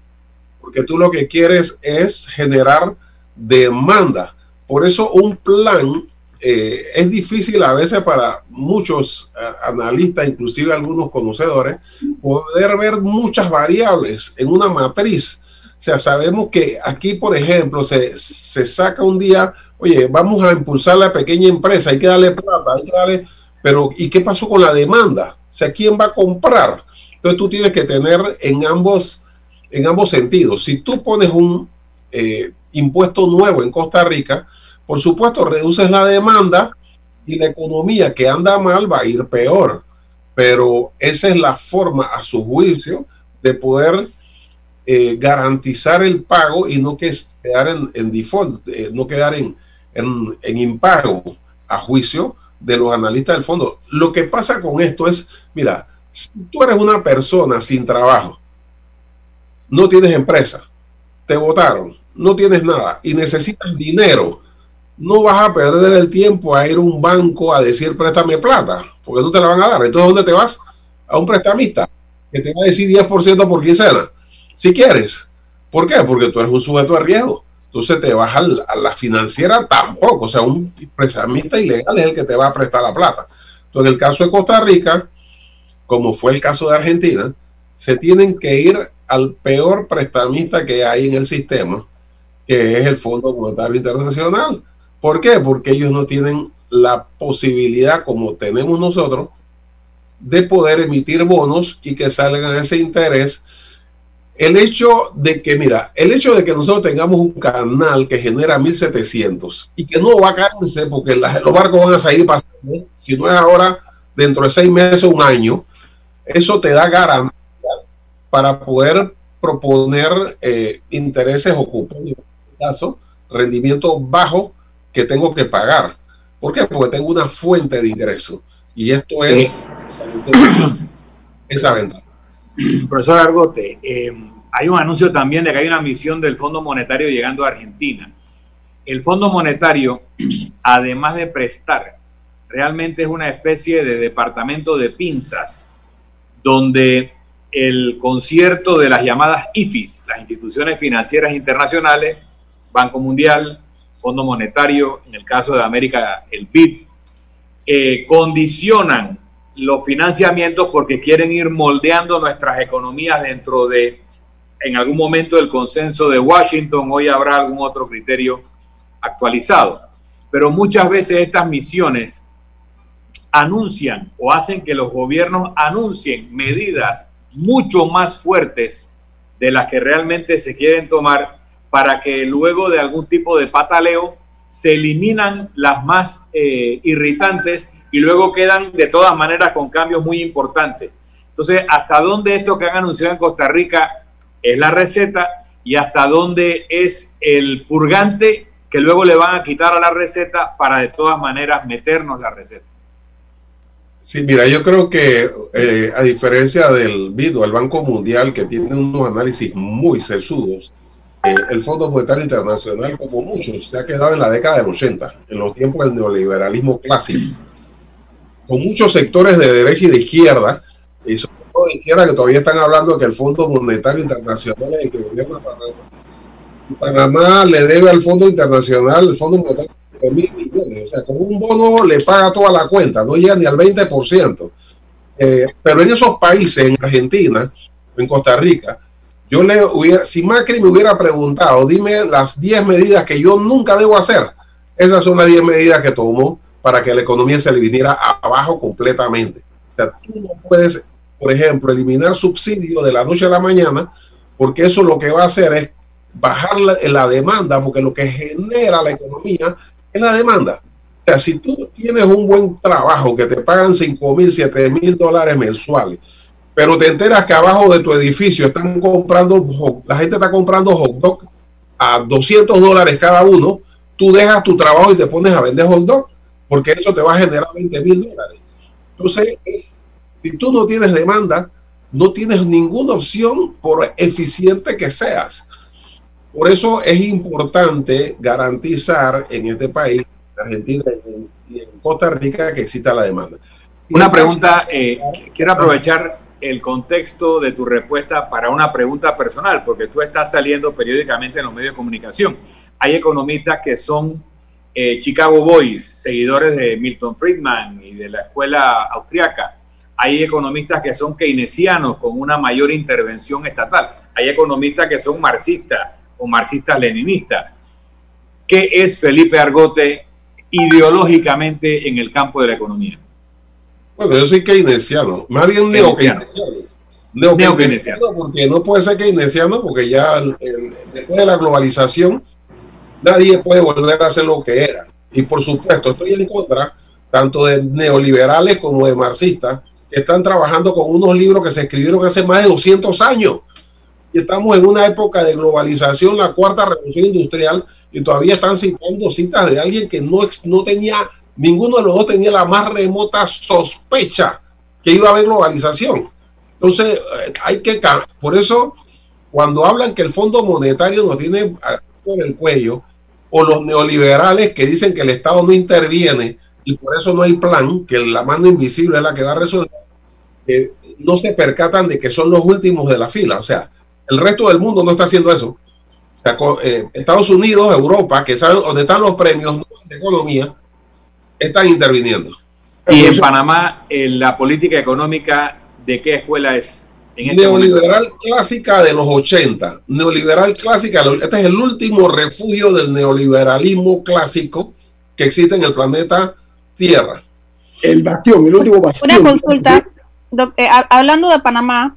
porque tú lo que quieres es generar demanda. Por eso un plan eh, es difícil a veces para muchos eh, analistas, inclusive algunos conocedores, poder ver muchas variables en una matriz. O sea, sabemos que aquí, por ejemplo, se, se saca un día, oye, vamos a impulsar la pequeña empresa, hay que darle plata, hay que darle, pero ¿y qué pasó con la demanda? O sea, ¿quién va a comprar? Entonces tú tienes que tener en ambos, en ambos sentidos. Si tú pones un eh, impuesto nuevo en Costa Rica, por supuesto, reduces la demanda y la economía que anda mal va a ir peor. Pero esa es la forma, a su juicio, de poder eh, garantizar el pago y no que quedar en, default, eh, no quedar en, en, impago a juicio de los analistas del fondo. Lo que pasa con esto es, mira, si tú eres una persona sin trabajo, no tienes empresa, te votaron, no tienes nada y necesitas dinero no vas a perder el tiempo a ir a un banco a decir préstame plata, porque no te la van a dar. Entonces, ¿dónde te vas? A un prestamista que te va a decir 10% por quincena, si quieres. ¿Por qué? Porque tú eres un sujeto de riesgo. Entonces te vas a la financiera tampoco. O sea, un prestamista ilegal es el que te va a prestar la plata. Entonces, en el caso de Costa Rica, como fue el caso de Argentina, se tienen que ir al peor prestamista que hay en el sistema, que es el Fondo Monetario Internacional. ¿Por qué? Porque ellos no tienen la posibilidad, como tenemos nosotros, de poder emitir bonos y que salgan ese interés. El hecho de que, mira, el hecho de que nosotros tengamos un canal que genera 1700 y que no va a caerse porque los barcos van a seguir pasando, si no es ahora, dentro de seis meses, un año, eso te da garantía para poder proponer eh, intereses o en este caso, rendimiento bajo que tengo que pagar. ¿Por qué? Porque tengo una fuente de ingreso. Y esto es esa ventaja. Profesor Argote, eh, hay un anuncio también de que hay una misión del Fondo Monetario llegando a Argentina. El Fondo Monetario, [CLEARS THROAT] además de prestar, realmente es una especie de departamento de pinzas, donde el concierto de las llamadas IFIs, las instituciones financieras internacionales, Banco Mundial, Fondo Monetario, en el caso de América, el BID, eh, condicionan los financiamientos porque quieren ir moldeando nuestras economías dentro de, en algún momento, el consenso de Washington. Hoy habrá algún otro criterio actualizado. Pero muchas veces estas misiones anuncian o hacen que los gobiernos anuncien medidas mucho más fuertes de las que realmente se quieren tomar para que luego de algún tipo de pataleo se eliminan las más eh, irritantes y luego quedan de todas maneras con cambios muy importantes. Entonces, ¿hasta dónde esto que han anunciado en Costa Rica es la receta y hasta dónde es el purgante que luego le van a quitar a la receta para de todas maneras meternos la receta? Sí, mira, yo creo que eh, a diferencia del BID el Banco Mundial, que tiene unos análisis muy sesudos, eh, el Fondo Monetario Internacional, como muchos, se ha quedado en la década del 80, en los tiempos del neoliberalismo clásico, con muchos sectores de derecha y de izquierda, y sobre todo de izquierda que todavía están hablando que el Fondo Monetario Internacional es el que gobierna Panamá. Panamá le debe al Fondo Internacional, el Fondo Monetario mil millones. O sea, con un bono le paga toda la cuenta, no llega ni al 20%. Eh, pero en esos países, en Argentina, en Costa Rica, yo le hubiera, si Macri me hubiera preguntado, dime las 10 medidas que yo nunca debo hacer, esas son las 10 medidas que tomó para que la economía se le viniera abajo completamente. O sea, tú no puedes, por ejemplo, eliminar subsidios de la noche a la mañana, porque eso lo que va a hacer es bajar la, la demanda, porque lo que genera la economía es la demanda. O sea, si tú tienes un buen trabajo que te pagan 5 mil, 7 mil dólares mensuales, pero te enteras que abajo de tu edificio están comprando, la gente está comprando hot dog a 200 dólares cada uno, tú dejas tu trabajo y te pones a vender hot dog, porque eso te va a generar 20 mil dólares. Entonces, si tú no tienes demanda, no tienes ninguna opción por eficiente que seas. Por eso es importante garantizar en este país, en Argentina y en Costa Rica, que exista la demanda. Una pregunta, eh, quiero aprovechar el contexto de tu respuesta para una pregunta personal, porque tú estás saliendo periódicamente en los medios de comunicación. Hay economistas que son eh, Chicago Boys, seguidores de Milton Friedman y de la escuela austriaca. Hay economistas que son keynesianos con una mayor intervención estatal. Hay economistas que son marxistas o marxistas-leninistas. ¿Qué es Felipe Argote ideológicamente en el campo de la economía? Bueno, yo soy keynesiano, más bien neo-keynesiano. Neo-keynesiano, porque no puede ser keynesiano porque ya después de la globalización nadie puede volver a hacer lo que era. Y por supuesto, estoy en contra tanto de neoliberales como de marxistas que están trabajando con unos libros que se escribieron hace más de 200 años y estamos en una época de globalización, la cuarta revolución industrial, y todavía están citando citas de alguien que no, no tenía, ninguno de los dos tenía la más remota sospecha que iba a haber globalización. Entonces, eh, hay que, por eso, cuando hablan que el Fondo Monetario nos tiene por el cuello, o los neoliberales que dicen que el Estado no interviene y por eso no hay plan, que la mano invisible es la que va a resolver, eh, no se percatan de que son los últimos de la fila. O sea, el resto del mundo no está haciendo eso. Eh, Estados Unidos, Europa, que saben dónde están los premios de economía, están interviniendo. Y en Panamá, la política económica, ¿de qué escuela es? Este neoliberal clásica de los 80, neoliberal clásica, este es el último refugio del neoliberalismo clásico que existe en el planeta Tierra. El bastión, el último bastión. Una consulta, eh, hablando de Panamá,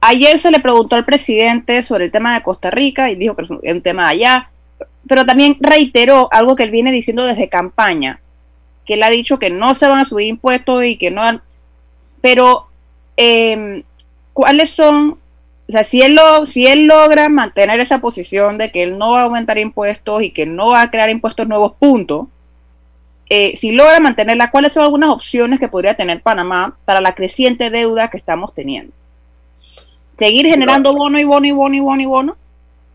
ayer se le preguntó al presidente sobre el tema de Costa Rica y dijo que es un tema de allá, pero también reiteró algo que él viene diciendo desde campaña, que él ha dicho que no se van a subir impuestos y que no... Pero eh, cuáles son, o sea, si él, lo, si él logra mantener esa posición de que él no va a aumentar impuestos y que no va a crear impuestos nuevos, punto, eh, si logra mantenerla, ¿cuáles son algunas opciones que podría tener Panamá para la creciente deuda que estamos teniendo? ¿Seguir generando bono y bono y bono y bono y bono?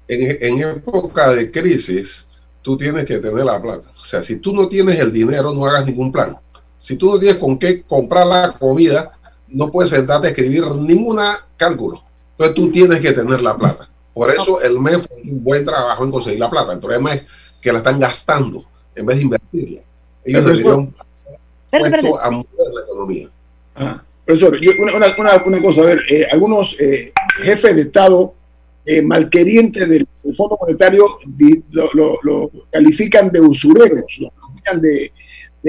En, en época de crisis, tú tienes que tener la plata. O sea, si tú no tienes el dinero, no hagas ningún plan. Si tú no tienes con qué comprar la comida, no puedes sentarte a escribir ninguna cálculo. Entonces tú tienes que tener la plata. Por eso el MEF fue un buen trabajo en conseguir la plata. El problema es que la están gastando en vez de invertirla. Ellos deberían a mover la economía. Ah, profesor, una, cosa, a ver, eh, algunos eh, jefes de Estado eh, malquerientes del, Fondo Monetario lo, califican de usureros, lo califican de,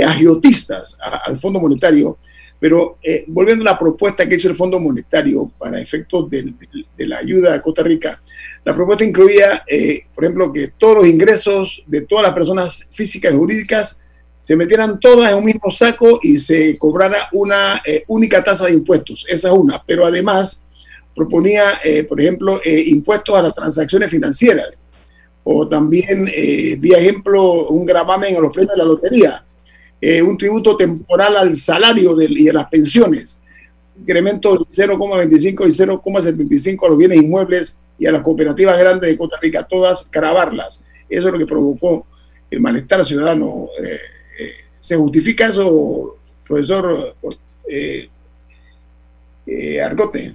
agiotistas al Fondo Monetario pero eh, volviendo a la propuesta que hizo el Fondo Monetario para efectos de, la ayuda a Costa Rica, la propuesta incluía, eh, por ejemplo, que todos los ingresos de todas las personas físicas y jurídicas se metieran todas en un mismo saco y se cobrara una eh, única tasa de impuestos. Esa es una. Pero además proponía, por ejemplo, impuestos a las transacciones financieras o también, vía ejemplo, un gravamen a los premios de la lotería eh, un tributo temporal al salario y a las pensiones, incremento de 0,25 y 0,75 a los bienes inmuebles y a las cooperativas grandes de Costa Rica, todas grabarlas. Eso es lo que provocó el malestar ciudadano. Eh, eh, ¿Se justifica eso, profesor Argote?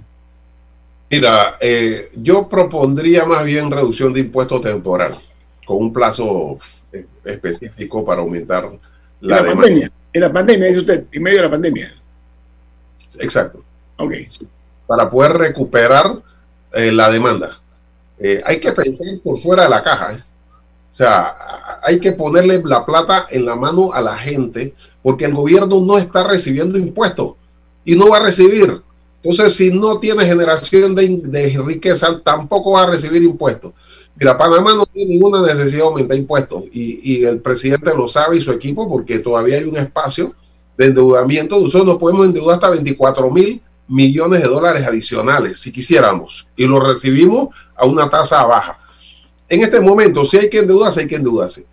Mira, yo propondría más bien reducción de impuestos temporal, con un plazo específico para aumentar la, pandemia. En la pandemia, dice usted, en medio de la pandemia. Exacto. Ok. Para poder recuperar eh, la demanda. Eh, hay que pensar por fuera de la caja. ¿eh? O sea, hay que ponerle la plata en la mano a la gente porque el gobierno no está recibiendo impuestos y no va a recibir. Entonces, si no tiene generación de, de riqueza, tampoco va a recibir impuestos. Mira, Panamá no tiene ninguna necesidad de aumentar impuestos y, el presidente lo sabe y su equipo porque todavía hay un espacio de endeudamiento. Nosotros nos podemos endeudar hasta 24 mil millones de dólares adicionales si quisiéramos y lo recibimos a una tasa baja. En este momento, si hay que endeudarse, hay que endeudarse.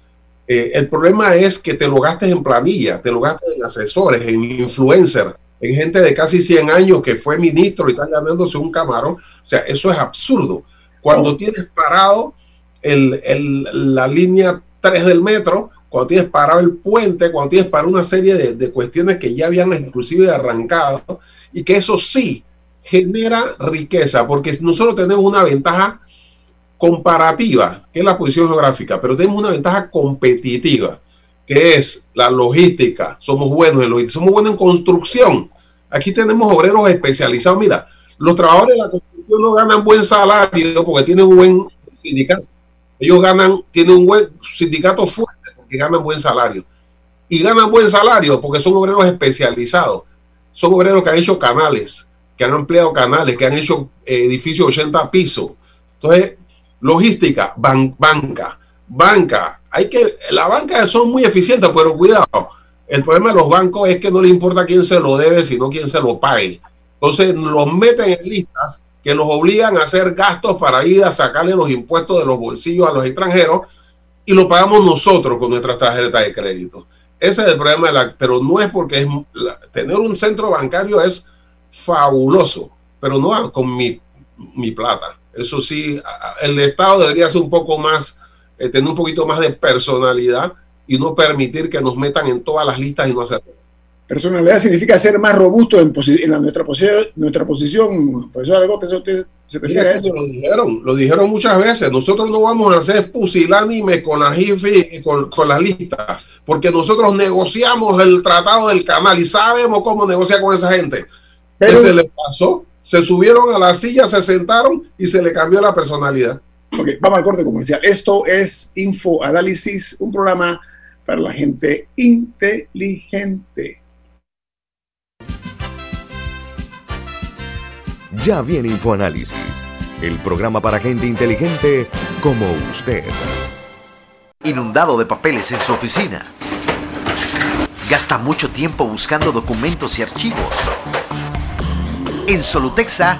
Eh, el problema es que te lo gastes en planilla, te lo gastes en asesores, en influencers, en gente de casi 100 años que fue ministro y están ganándose un camarón. O sea, eso es absurdo. Cuando tienes parado la línea 3 del metro, cuando tienes parado el puente, cuando tienes parado una serie de, cuestiones que ya habían inclusive arrancado y que eso sí genera riqueza, porque nosotros tenemos una ventaja comparativa, que es la posición geográfica, pero tenemos una ventaja competitiva, que es la logística. Somos buenos en logística, somos buenos en construcción. Aquí tenemos obreros especializados. Mira, los trabajadores de la construcción no ganan buen salario porque tienen un buen sindicato. Ellos ganan, tienen un buen sindicato fuerte porque ganan buen salario. Y ganan buen salario porque son obreros especializados. Son obreros que han hecho canales, que han ampliado canales, que han hecho eh, edificios 80 pisos. Entonces, logística, banca, banca. Hay que, la banca son muy eficientes, pero cuidado. El problema de los bancos es que no les importa quién se lo debe, sino quién se lo pague. Entonces los meten en listas que nos obligan a hacer gastos para ir a sacarle los impuestos de los bolsillos a los extranjeros y lo pagamos nosotros con nuestras tarjetas de crédito. Ese es el problema, de la, pero no es porque es, tener un centro bancario es fabuloso, pero no con mi, mi plata. Eso sí, el Estado debería ser un poco más, eh, tener un poquito más de personalidad y no permitir que nos metan en todas las listas y no hacerlo. Personalidad significa ser más robusto en, en nuestra, posición, nuestra posición. Profesor Argote, se refiere a eso? Lo dijeron, lo dijeron muchas veces. Nosotros no vamos a hacer pusilánimes con la y con, con las listas, porque nosotros negociamos el tratado del canal y sabemos cómo negociar con esa gente. Pero, ¿Qué se le pasó? se subieron a la silla, se sentaron y se le cambió la personalidad. Ok, vamos al corte comercial. Esto es Info Análisis, un programa para la gente inteligente. Ya viene InfoAnálisis, el programa para gente inteligente como usted. Inundado de papeles en su oficina. Gasta mucho tiempo buscando documentos y archivos. En Solutexa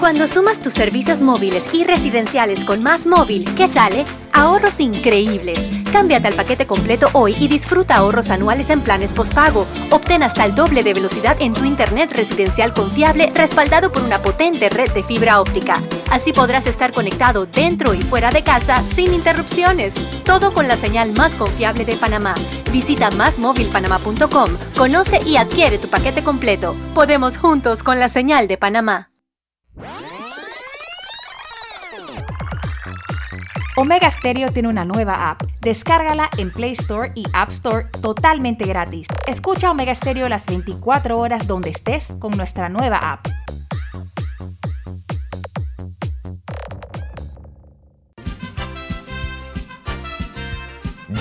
Cuando sumas tus servicios móviles y residenciales con Más Móvil, ¿qué sale? Ahorros increíbles. Cámbiate al paquete completo hoy y disfruta ahorros anuales en planes postpago. Obtén hasta el doble de velocidad en tu internet residencial confiable respaldado por una potente red de fibra óptica. Así podrás estar conectado dentro y fuera de casa sin interrupciones. Todo con la señal más confiable de Panamá. Visita másmóvilpanamá.com, conoce y adquiere tu paquete completo. Podemos juntos con la señal de Panamá. Omega Stereo tiene una nueva app. Descárgala en Play Store y App Store totalmente gratis. Escucha Omega Stereo las 24 horas donde estés con nuestra nueva app.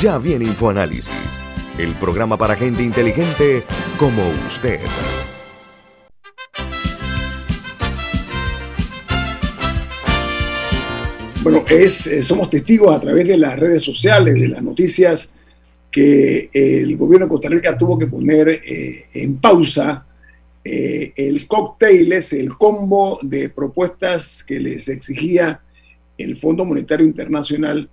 Ya viene InfoAnálisis, el programa para gente inteligente como usted. Bueno, es, eh, somos testigos a través de las redes sociales, de las noticias, que el gobierno de Costa Rica tuvo que poner eh, en pausa eh, el cóctel, el combo de propuestas que les exigía el Fondo Monetario Internacional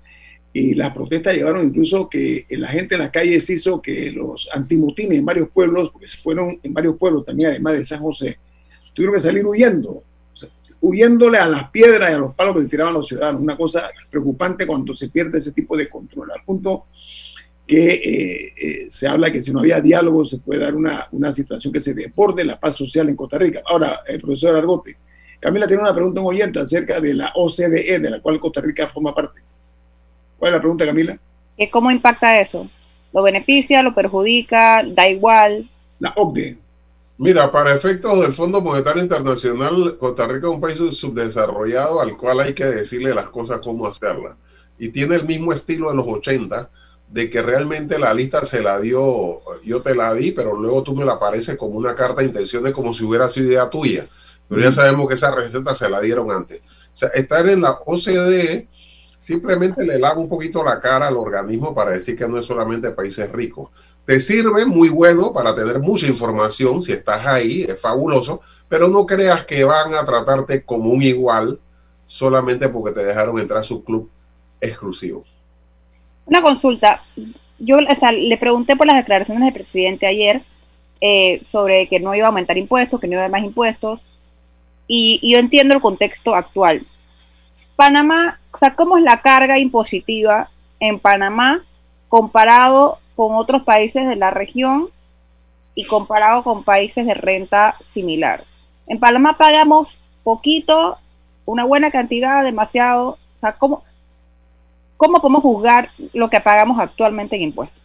y las protestas llevaron incluso que la gente en las calles hizo que los antimotines en varios pueblos, porque se fueron en varios pueblos también, además de San José, tuvieron que salir huyendo huyéndole a las piedras y a los palos que le tiraban los ciudadanos. Una cosa preocupante cuando se pierde ese tipo de control, al punto que eh, eh, se habla que si no había diálogo se puede dar una, una situación que se desborde la paz social en Costa Rica. Ahora, el profesor Argote, Camila tiene una pregunta en oyente acerca de la OCDE, de la cual Costa Rica forma parte. ¿Cuál es la pregunta, Camila? ¿Cómo impacta eso? ¿Lo beneficia, lo perjudica, da igual? La OCDE. Mira, para efectos del Fondo Monetario Internacional, Costa Rica es un país subdesarrollado al cual hay que decirle las cosas cómo hacerlas. Y tiene el mismo estilo de los 80, de que realmente la lista se la dio, yo te la di, pero luego tú me la apareces como una carta de intenciones como si hubiera sido idea tuya. Pero ya sabemos que esa receta se la dieron antes. O sea, estar en la OCDE simplemente le lava un poquito la cara al organismo para decir que no es solamente países ricos te sirve muy bueno para tener mucha información si estás ahí, es fabuloso, pero no creas que van a tratarte como un igual solamente porque te dejaron entrar a su club exclusivo. Una consulta. Yo le pregunté por las declaraciones del presidente ayer eh, sobre que no iba a aumentar impuestos, que no iba a haber más impuestos, y, y yo entiendo el contexto actual. Panamá, o sea, ¿cómo es la carga impositiva en Panamá comparado con otros países de la región y comparado con países de renta similar. En Panamá pagamos poquito, una buena cantidad, demasiado. O sea, ¿cómo, ¿cómo podemos juzgar lo que pagamos actualmente en impuestos?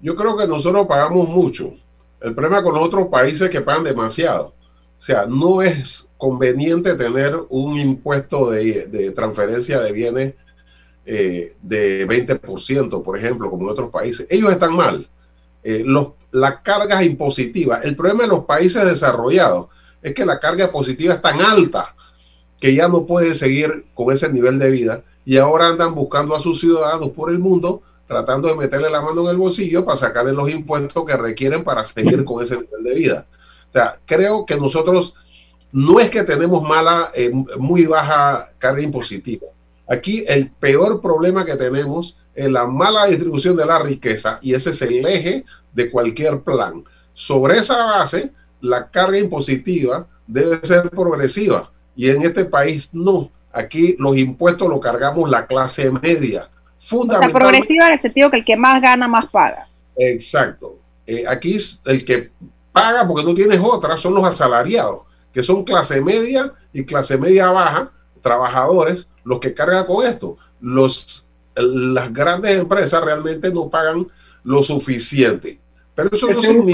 Yo creo que nosotros pagamos mucho. El problema con otros países es que pagan demasiado. O sea, no es conveniente tener un impuesto de transferencia de bienes eh, de 20%, por ejemplo, como en otros países. Ellos están mal. Eh, los, la carga impositiva, el problema de los países desarrollados es que la carga positiva es tan alta que ya no puede seguir con ese nivel de vida y ahora andan buscando a sus ciudadanos por el mundo tratando de meterle la mano en el bolsillo para sacarle los impuestos que requieren para seguir con ese nivel de vida. O sea, creo que nosotros no es que tenemos mala, eh, muy baja carga impositiva. Aquí el peor problema que tenemos es la mala distribución de la riqueza y ese es el eje de cualquier plan. Sobre esa base, la carga impositiva debe ser progresiva y en este país no. Aquí los impuestos los cargamos la clase media. Fundamentalmente. progresiva en el sentido que el que más gana, más paga. Exacto. Eh, aquí el que paga porque no tienes otra son los asalariados, que son clase media y clase media baja, trabajadores, los que cargan con esto. Los, las grandes empresas realmente no pagan lo suficiente. Pero eso ese, no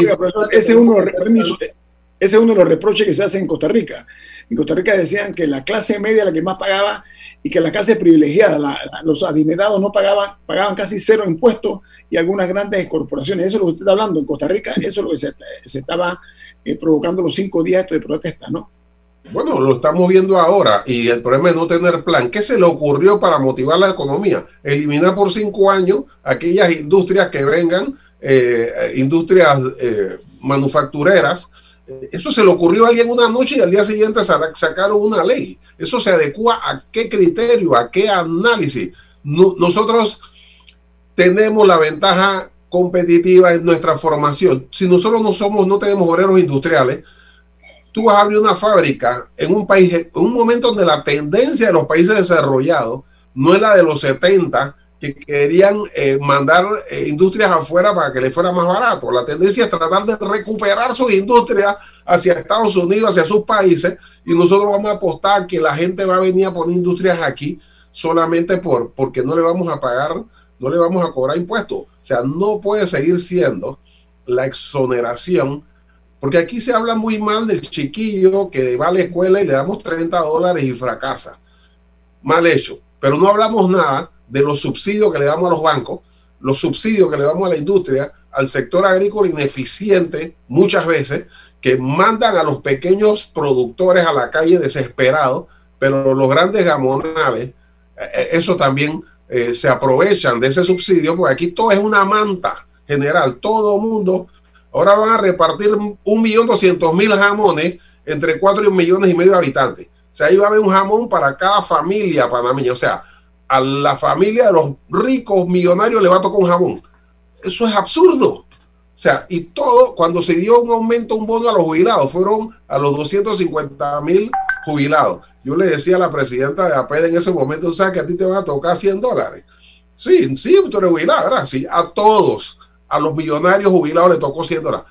ese, uno, ese es uno de los reproches que se hacen en Costa Rica. En Costa Rica decían que la clase media la que más pagaba y que la clase privilegiada, los adinerados no pagaban, pagaban casi cero impuestos y algunas grandes corporaciones. Eso es lo que usted está hablando. En Costa Rica, eso es lo que se, estaba eh, provocando los cinco días de protesta, ¿no? Bueno, lo estamos viendo ahora y el problema es no tener plan. ¿Qué se le ocurrió para motivar la economía? Eliminar por cinco años aquellas industrias que vengan, eh, industrias eh, manufactureras. Eso se le ocurrió a alguien una noche y al día siguiente sacaron una ley. Eso se adecua a qué criterio, a qué análisis. nosotros tenemos la ventaja competitiva en nuestra formación. Si nosotros no somos, no tenemos obreros industriales, tú vas a abrir una fábrica en un país, en un momento donde la tendencia de los países desarrollados no es la de los 70, que querían eh, mandar eh, industrias afuera para que les fuera más barato. La tendencia es tratar de recuperar sus industrias hacia Estados Unidos, hacia sus países, y nosotros vamos a apostar que la gente va a venir a poner industrias aquí solamente por, porque no le vamos a pagar, no le vamos a cobrar impuestos. O sea, no puede seguir siendo la exoneración porque aquí se habla muy mal del chiquillo que va a la escuela y le damos 30 dólares y fracasa. Mal hecho. Pero no hablamos nada de los subsidios que le damos a los bancos, los subsidios que le damos a la industria, al sector agrícola ineficiente muchas veces, que mandan a los pequeños productores a la calle desesperados, pero los grandes gamonales, eh, eh, eso también eh, se aprovechan de ese subsidio, porque aquí todo es una manta general, todo mundo Ahora van a repartir un millón doscientos mil jamones entre cuatro millones y medio de habitantes. O sea, ahí va a haber un jamón para cada familia panameña. O sea, a la familia de los ricos millonarios le va a tocar un jamón. Eso es absurdo. O sea, y todo, cuando se dio un aumento, un bono a los jubilados, fueron a los 250 mil jubilados. Yo le decía a la presidenta de APED en ese momento, o sea, que a ti te van a tocar 100 dólares. Sí, sí, tú eres jubilado, ¿verdad? Sí, a todos a los millonarios jubilados le tocó 100 dólares.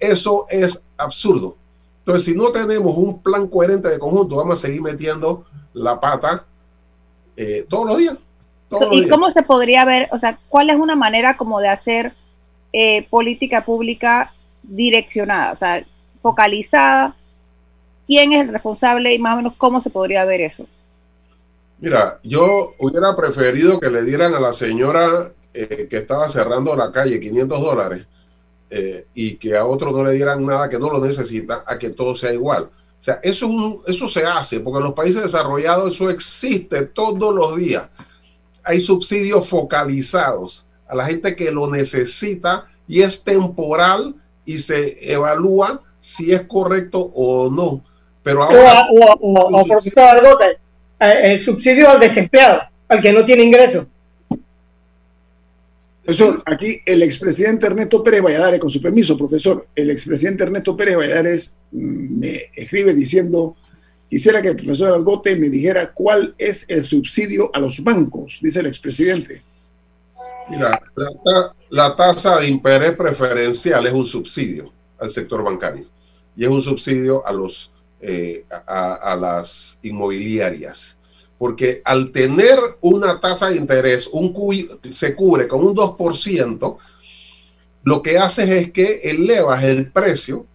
Eso es absurdo. Entonces, si no tenemos un plan coherente de conjunto, vamos a seguir metiendo la pata eh, todos los días. ¿Y cómo se podría ver, o sea, cuál es una manera como de hacer eh, política pública direccionada, o sea, focalizada? ¿Quién es el responsable y más o menos cómo se podría ver eso? Mira, yo hubiera preferido que le dieran a la señora eh, que estaba cerrando la calle 500 dólares eh, y que a otro no le dieran nada que no lo necesita, a que todo sea igual. O sea, eso, eso se hace, porque en los países desarrollados eso existe todos los días. Hay subsidios focalizados a la gente que lo necesita y es temporal y se evalúa si es correcto o no. Pero ahora... O, por eh, el subsidio al desempleado, al que no tiene ingreso. Profesor, aquí el expresidente Ernesto Pérez Valladares, con su permiso, profesor, el expresidente Ernesto Pérez Valladares mm, me escribe diciendo, quisiera que el profesor Algote me dijera cuál es el subsidio a los bancos, dice el expresidente. Mira, la, tasa de interés preferencial es un subsidio al sector bancario y es un subsidio a, los, eh, a las inmobiliarias porque al tener una tasa de interés, un se cubre con un 2%, lo que haces es que elevas el precio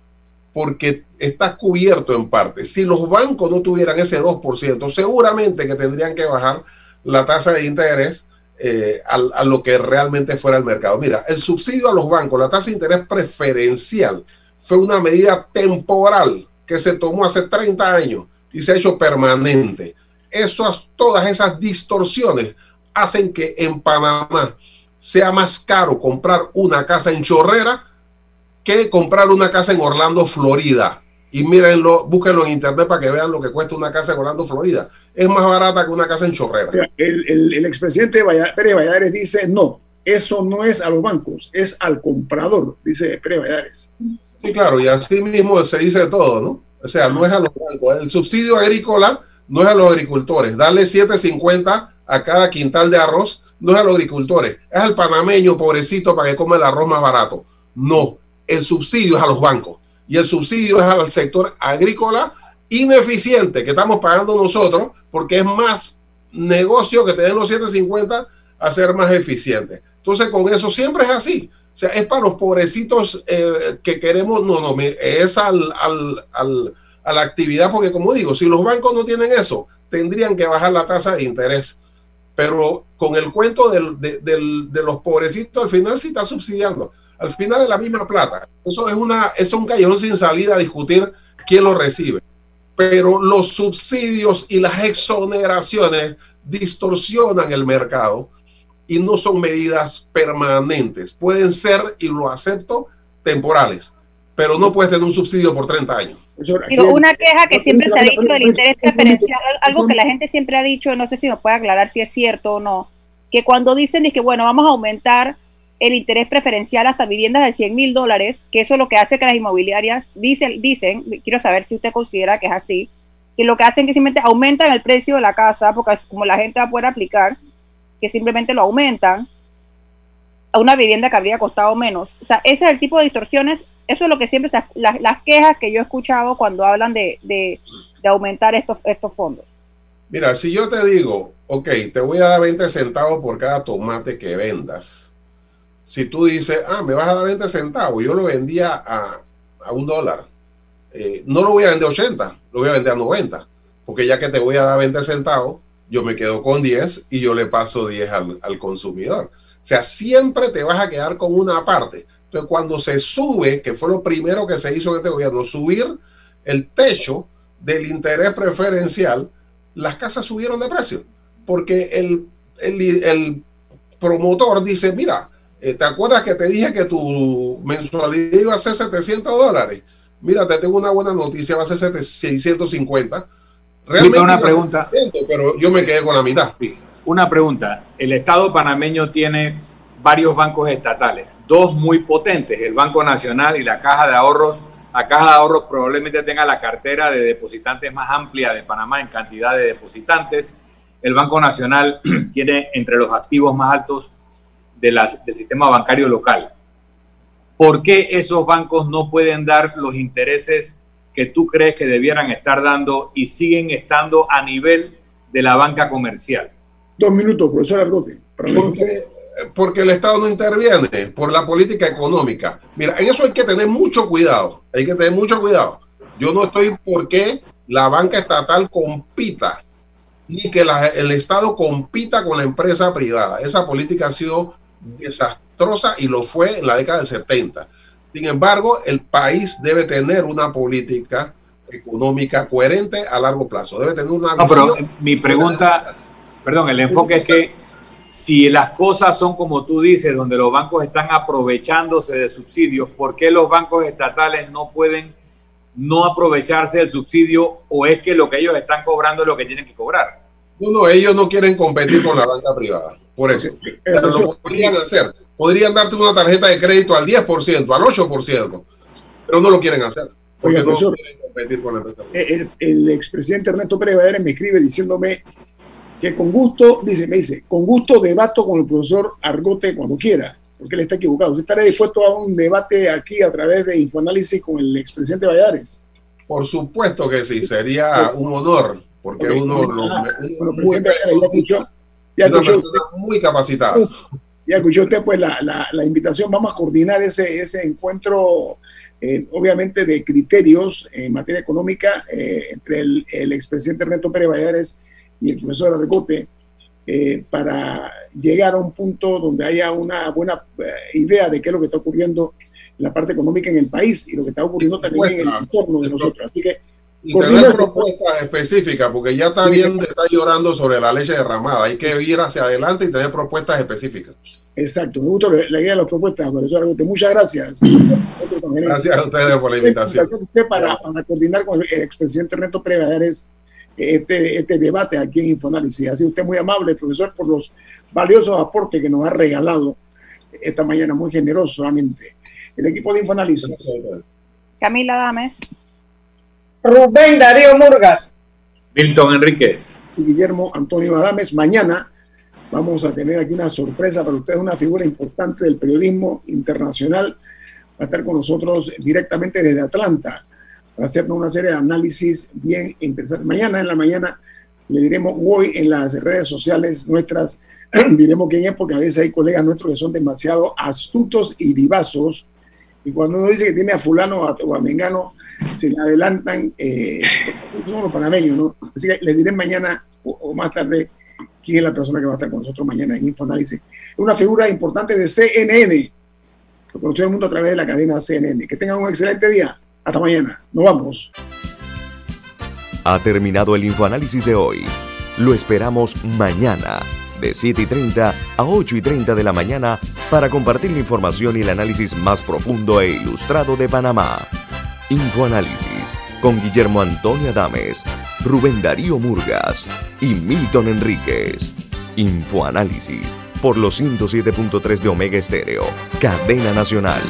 porque estás cubierto en parte. Si los bancos no tuvieran ese 2%, seguramente que tendrían que bajar la tasa de interés eh, a, a, lo que realmente fuera el mercado. Mira, el subsidio a los bancos, la tasa de interés preferencial, fue una medida temporal que se tomó hace 30 años y se ha hecho permanente esas, todas esas distorsiones hacen que en Panamá sea más caro comprar una casa en Chorrera que comprar una casa en Orlando, Florida. Y mírenlo, búsquenlo en internet para que vean lo que cuesta una casa en Orlando, Florida. Es más barata que una casa en Chorrera. El, el, el expresidente Pérez Valladares dice, no, eso no es a los bancos, es al comprador, dice Pérez Valladares. Sí, claro, y así mismo se dice todo, ¿no? O sea, no es a los bancos. El subsidio agrícola no es a los agricultores. Darle 7.50 a cada quintal de arroz no es a los agricultores. Es al panameño pobrecito para que coma el arroz más barato. No, el subsidio es a los bancos. Y el subsidio es al sector agrícola ineficiente que estamos pagando nosotros porque es más negocio que tener los 7.50 a ser más eficiente. Entonces, con eso siempre es así. O sea, es para los pobrecitos eh, que queremos, no, no, es al, al, al, a la actividad, porque como digo, si los bancos no tienen eso, tendrían que bajar la tasa de interés. Pero con el cuento de los pobrecitos, al final sí está subsidiando. Al final es la misma plata. Eso es, una, es un callejón sin salida a discutir quién lo recibe. Pero los subsidios y las exoneraciones distorsionan el mercado y no son medidas permanentes. Pueden ser, y lo acepto, temporales, pero no puedes tener un subsidio por 30 años. Digo, una queja que siempre se ha dicho del interés preferencial, algo que la gente siempre ha dicho, no sé si me puede aclarar si es cierto o no, que cuando dicen es que, bueno, vamos a aumentar el interés preferencial hasta viviendas de 100 mil dólares, que eso es lo que hace que las inmobiliarias dicen, dicen, quiero saber si usted considera que es así, que lo que hacen es que simplemente aumentan el precio de la casa, porque como la gente va a poder aplicar, que simplemente lo aumentan a una vivienda que habría costado menos. O sea, ese es el tipo de distorsiones, eso es lo que siempre, las, las quejas que yo he escuchado cuando hablan de, de, de, aumentar estos, estos fondos. Mira, si yo te digo, ok, te voy a dar 20 centavos por cada tomate que vendas, si tú dices, ah, me vas a dar 20 centavos, yo lo vendía a, a un dólar, eh, no lo voy a vender a 80, lo voy a vender a 90, porque ya que te voy a dar 20 centavos, yo me quedo con 10 y yo le paso 10 al, al, consumidor. O sea, siempre te vas a quedar con una parte. Entonces, cuando se sube, que fue lo primero que se hizo en este gobierno, subir el techo del interés preferencial, las casas subieron de precio. Porque el, el, el promotor dice, mira, eh, ¿te acuerdas que te dije que tu mensualidad iba a ser 700 dólares? Mira, te tengo una buena noticia, va a ser 650 Realmente una pregunta. Pero yo me quedé con la mitad. Una pregunta. El Estado panameño tiene varios bancos estatales, dos muy potentes, el Banco Nacional y la Caja de Ahorros. La Caja de Ahorros probablemente tenga la cartera de depositantes más amplia de Panamá en cantidad de depositantes. El Banco Nacional [CLEARS THROAT] tiene entre los activos más altos de las, del sistema bancario local. ¿Por qué esos bancos no pueden dar los intereses que tú crees que debieran estar dando y siguen estando a nivel de la banca comercial? Dos minutos, profesor Argote. Porque, porque el Estado no interviene por la política económica. Mira, en eso hay que tener mucho cuidado. Hay que tener mucho cuidado. Yo no estoy porque la banca estatal compita, ni que la, el Estado compita con la empresa privada. Esa política ha sido desastrosa y lo fue en la década del 70 sin embargo, el país debe tener una política económica coherente a largo plazo. Debe tener una no, pero mi pregunta, perdón, el enfoque es que si las cosas son como tú dices, donde los bancos están aprovechándose de subsidios, ¿por qué los bancos estatales no pueden no aprovecharse del subsidio o es que lo que ellos están cobrando es lo que tienen que cobrar? No, no, ellos no quieren competir con la banca privada. Por eso. Pero lo podrían hacer. Podrían darte una tarjeta de crédito al 10%, al 8%, pero no lo quieren hacer. Porque no quieren competir con la empresa. El, el expresidente Ernesto Pérez me escribe diciéndome que con gusto, dice, me dice, con gusto debato con el profesor Argote cuando quiera, porque él está equivocado. ¿Usted estaría dispuesto a un debate aquí a través de Infoanálisis con el expresidente Valladares? Por supuesto que sí, sería un honor, porque okay. uno, ah, lo, bueno, presidente, ya escuchó, ya escuchó usted, muy capacitada. Ya escuchó usted pues la, la, la, invitación, vamos a coordinar ese, ese encuentro, eh, obviamente de criterios en materia económica eh, entre el, el expresidente Ernesto Pérez Valladares y el profesor Arrecote, eh, para llegar a un punto donde haya una buena idea de qué es lo que está ocurriendo en la parte económica en el país y lo que está ocurriendo también en el entorno de nosotros. Así que y tener propuestas específicas, porque ya está bien estar llorando sobre la leche derramada. Hay que ir hacia adelante y tener propuestas específicas. Exacto, me gustó la idea de las propuestas, profesor Muchas gracias. Gracias a ustedes por la invitación. Usted para, para coordinar con el expresidente Reto Prevadares este, este debate aquí en Infoanálisis. Ha sido usted muy amable, profesor, por los valiosos aportes que nos ha regalado esta mañana, muy generosamente. El equipo de Infoanálisis. Camila Dames. Rubén Darío Murgas. Milton Enríquez. Y Guillermo Antonio Adames. Mañana vamos a tener aquí una sorpresa para ustedes, una figura importante del periodismo internacional. Va a estar con nosotros directamente desde Atlanta para hacernos una serie de análisis bien interesantes. Mañana en la mañana le diremos, hoy en las redes sociales nuestras, [CLEARS THROAT] diremos quién es, porque a veces hay colegas nuestros que son demasiado astutos y vivazos. Y cuando uno dice que tiene a fulano o a mengano, se le adelantan, eh, los panameños, ¿no? Así que les diré mañana o, más tarde quién es la persona que va a estar con nosotros mañana en Infoanálisis. Una figura importante de CNN, lo conoció el mundo a través de la cadena CNN. Que tengan un excelente día. Hasta mañana. Nos vamos. Ha terminado el Infoanálisis de hoy. Lo esperamos mañana de 7 y 30 a 8 y 30 de la mañana para compartir la información y el análisis más profundo e ilustrado de Panamá. Infoanálisis con Guillermo Antonio Adames, Rubén Darío Murgas y Milton Enríquez. Infoanálisis por los 107.3 de Omega Estéreo, cadena nacional.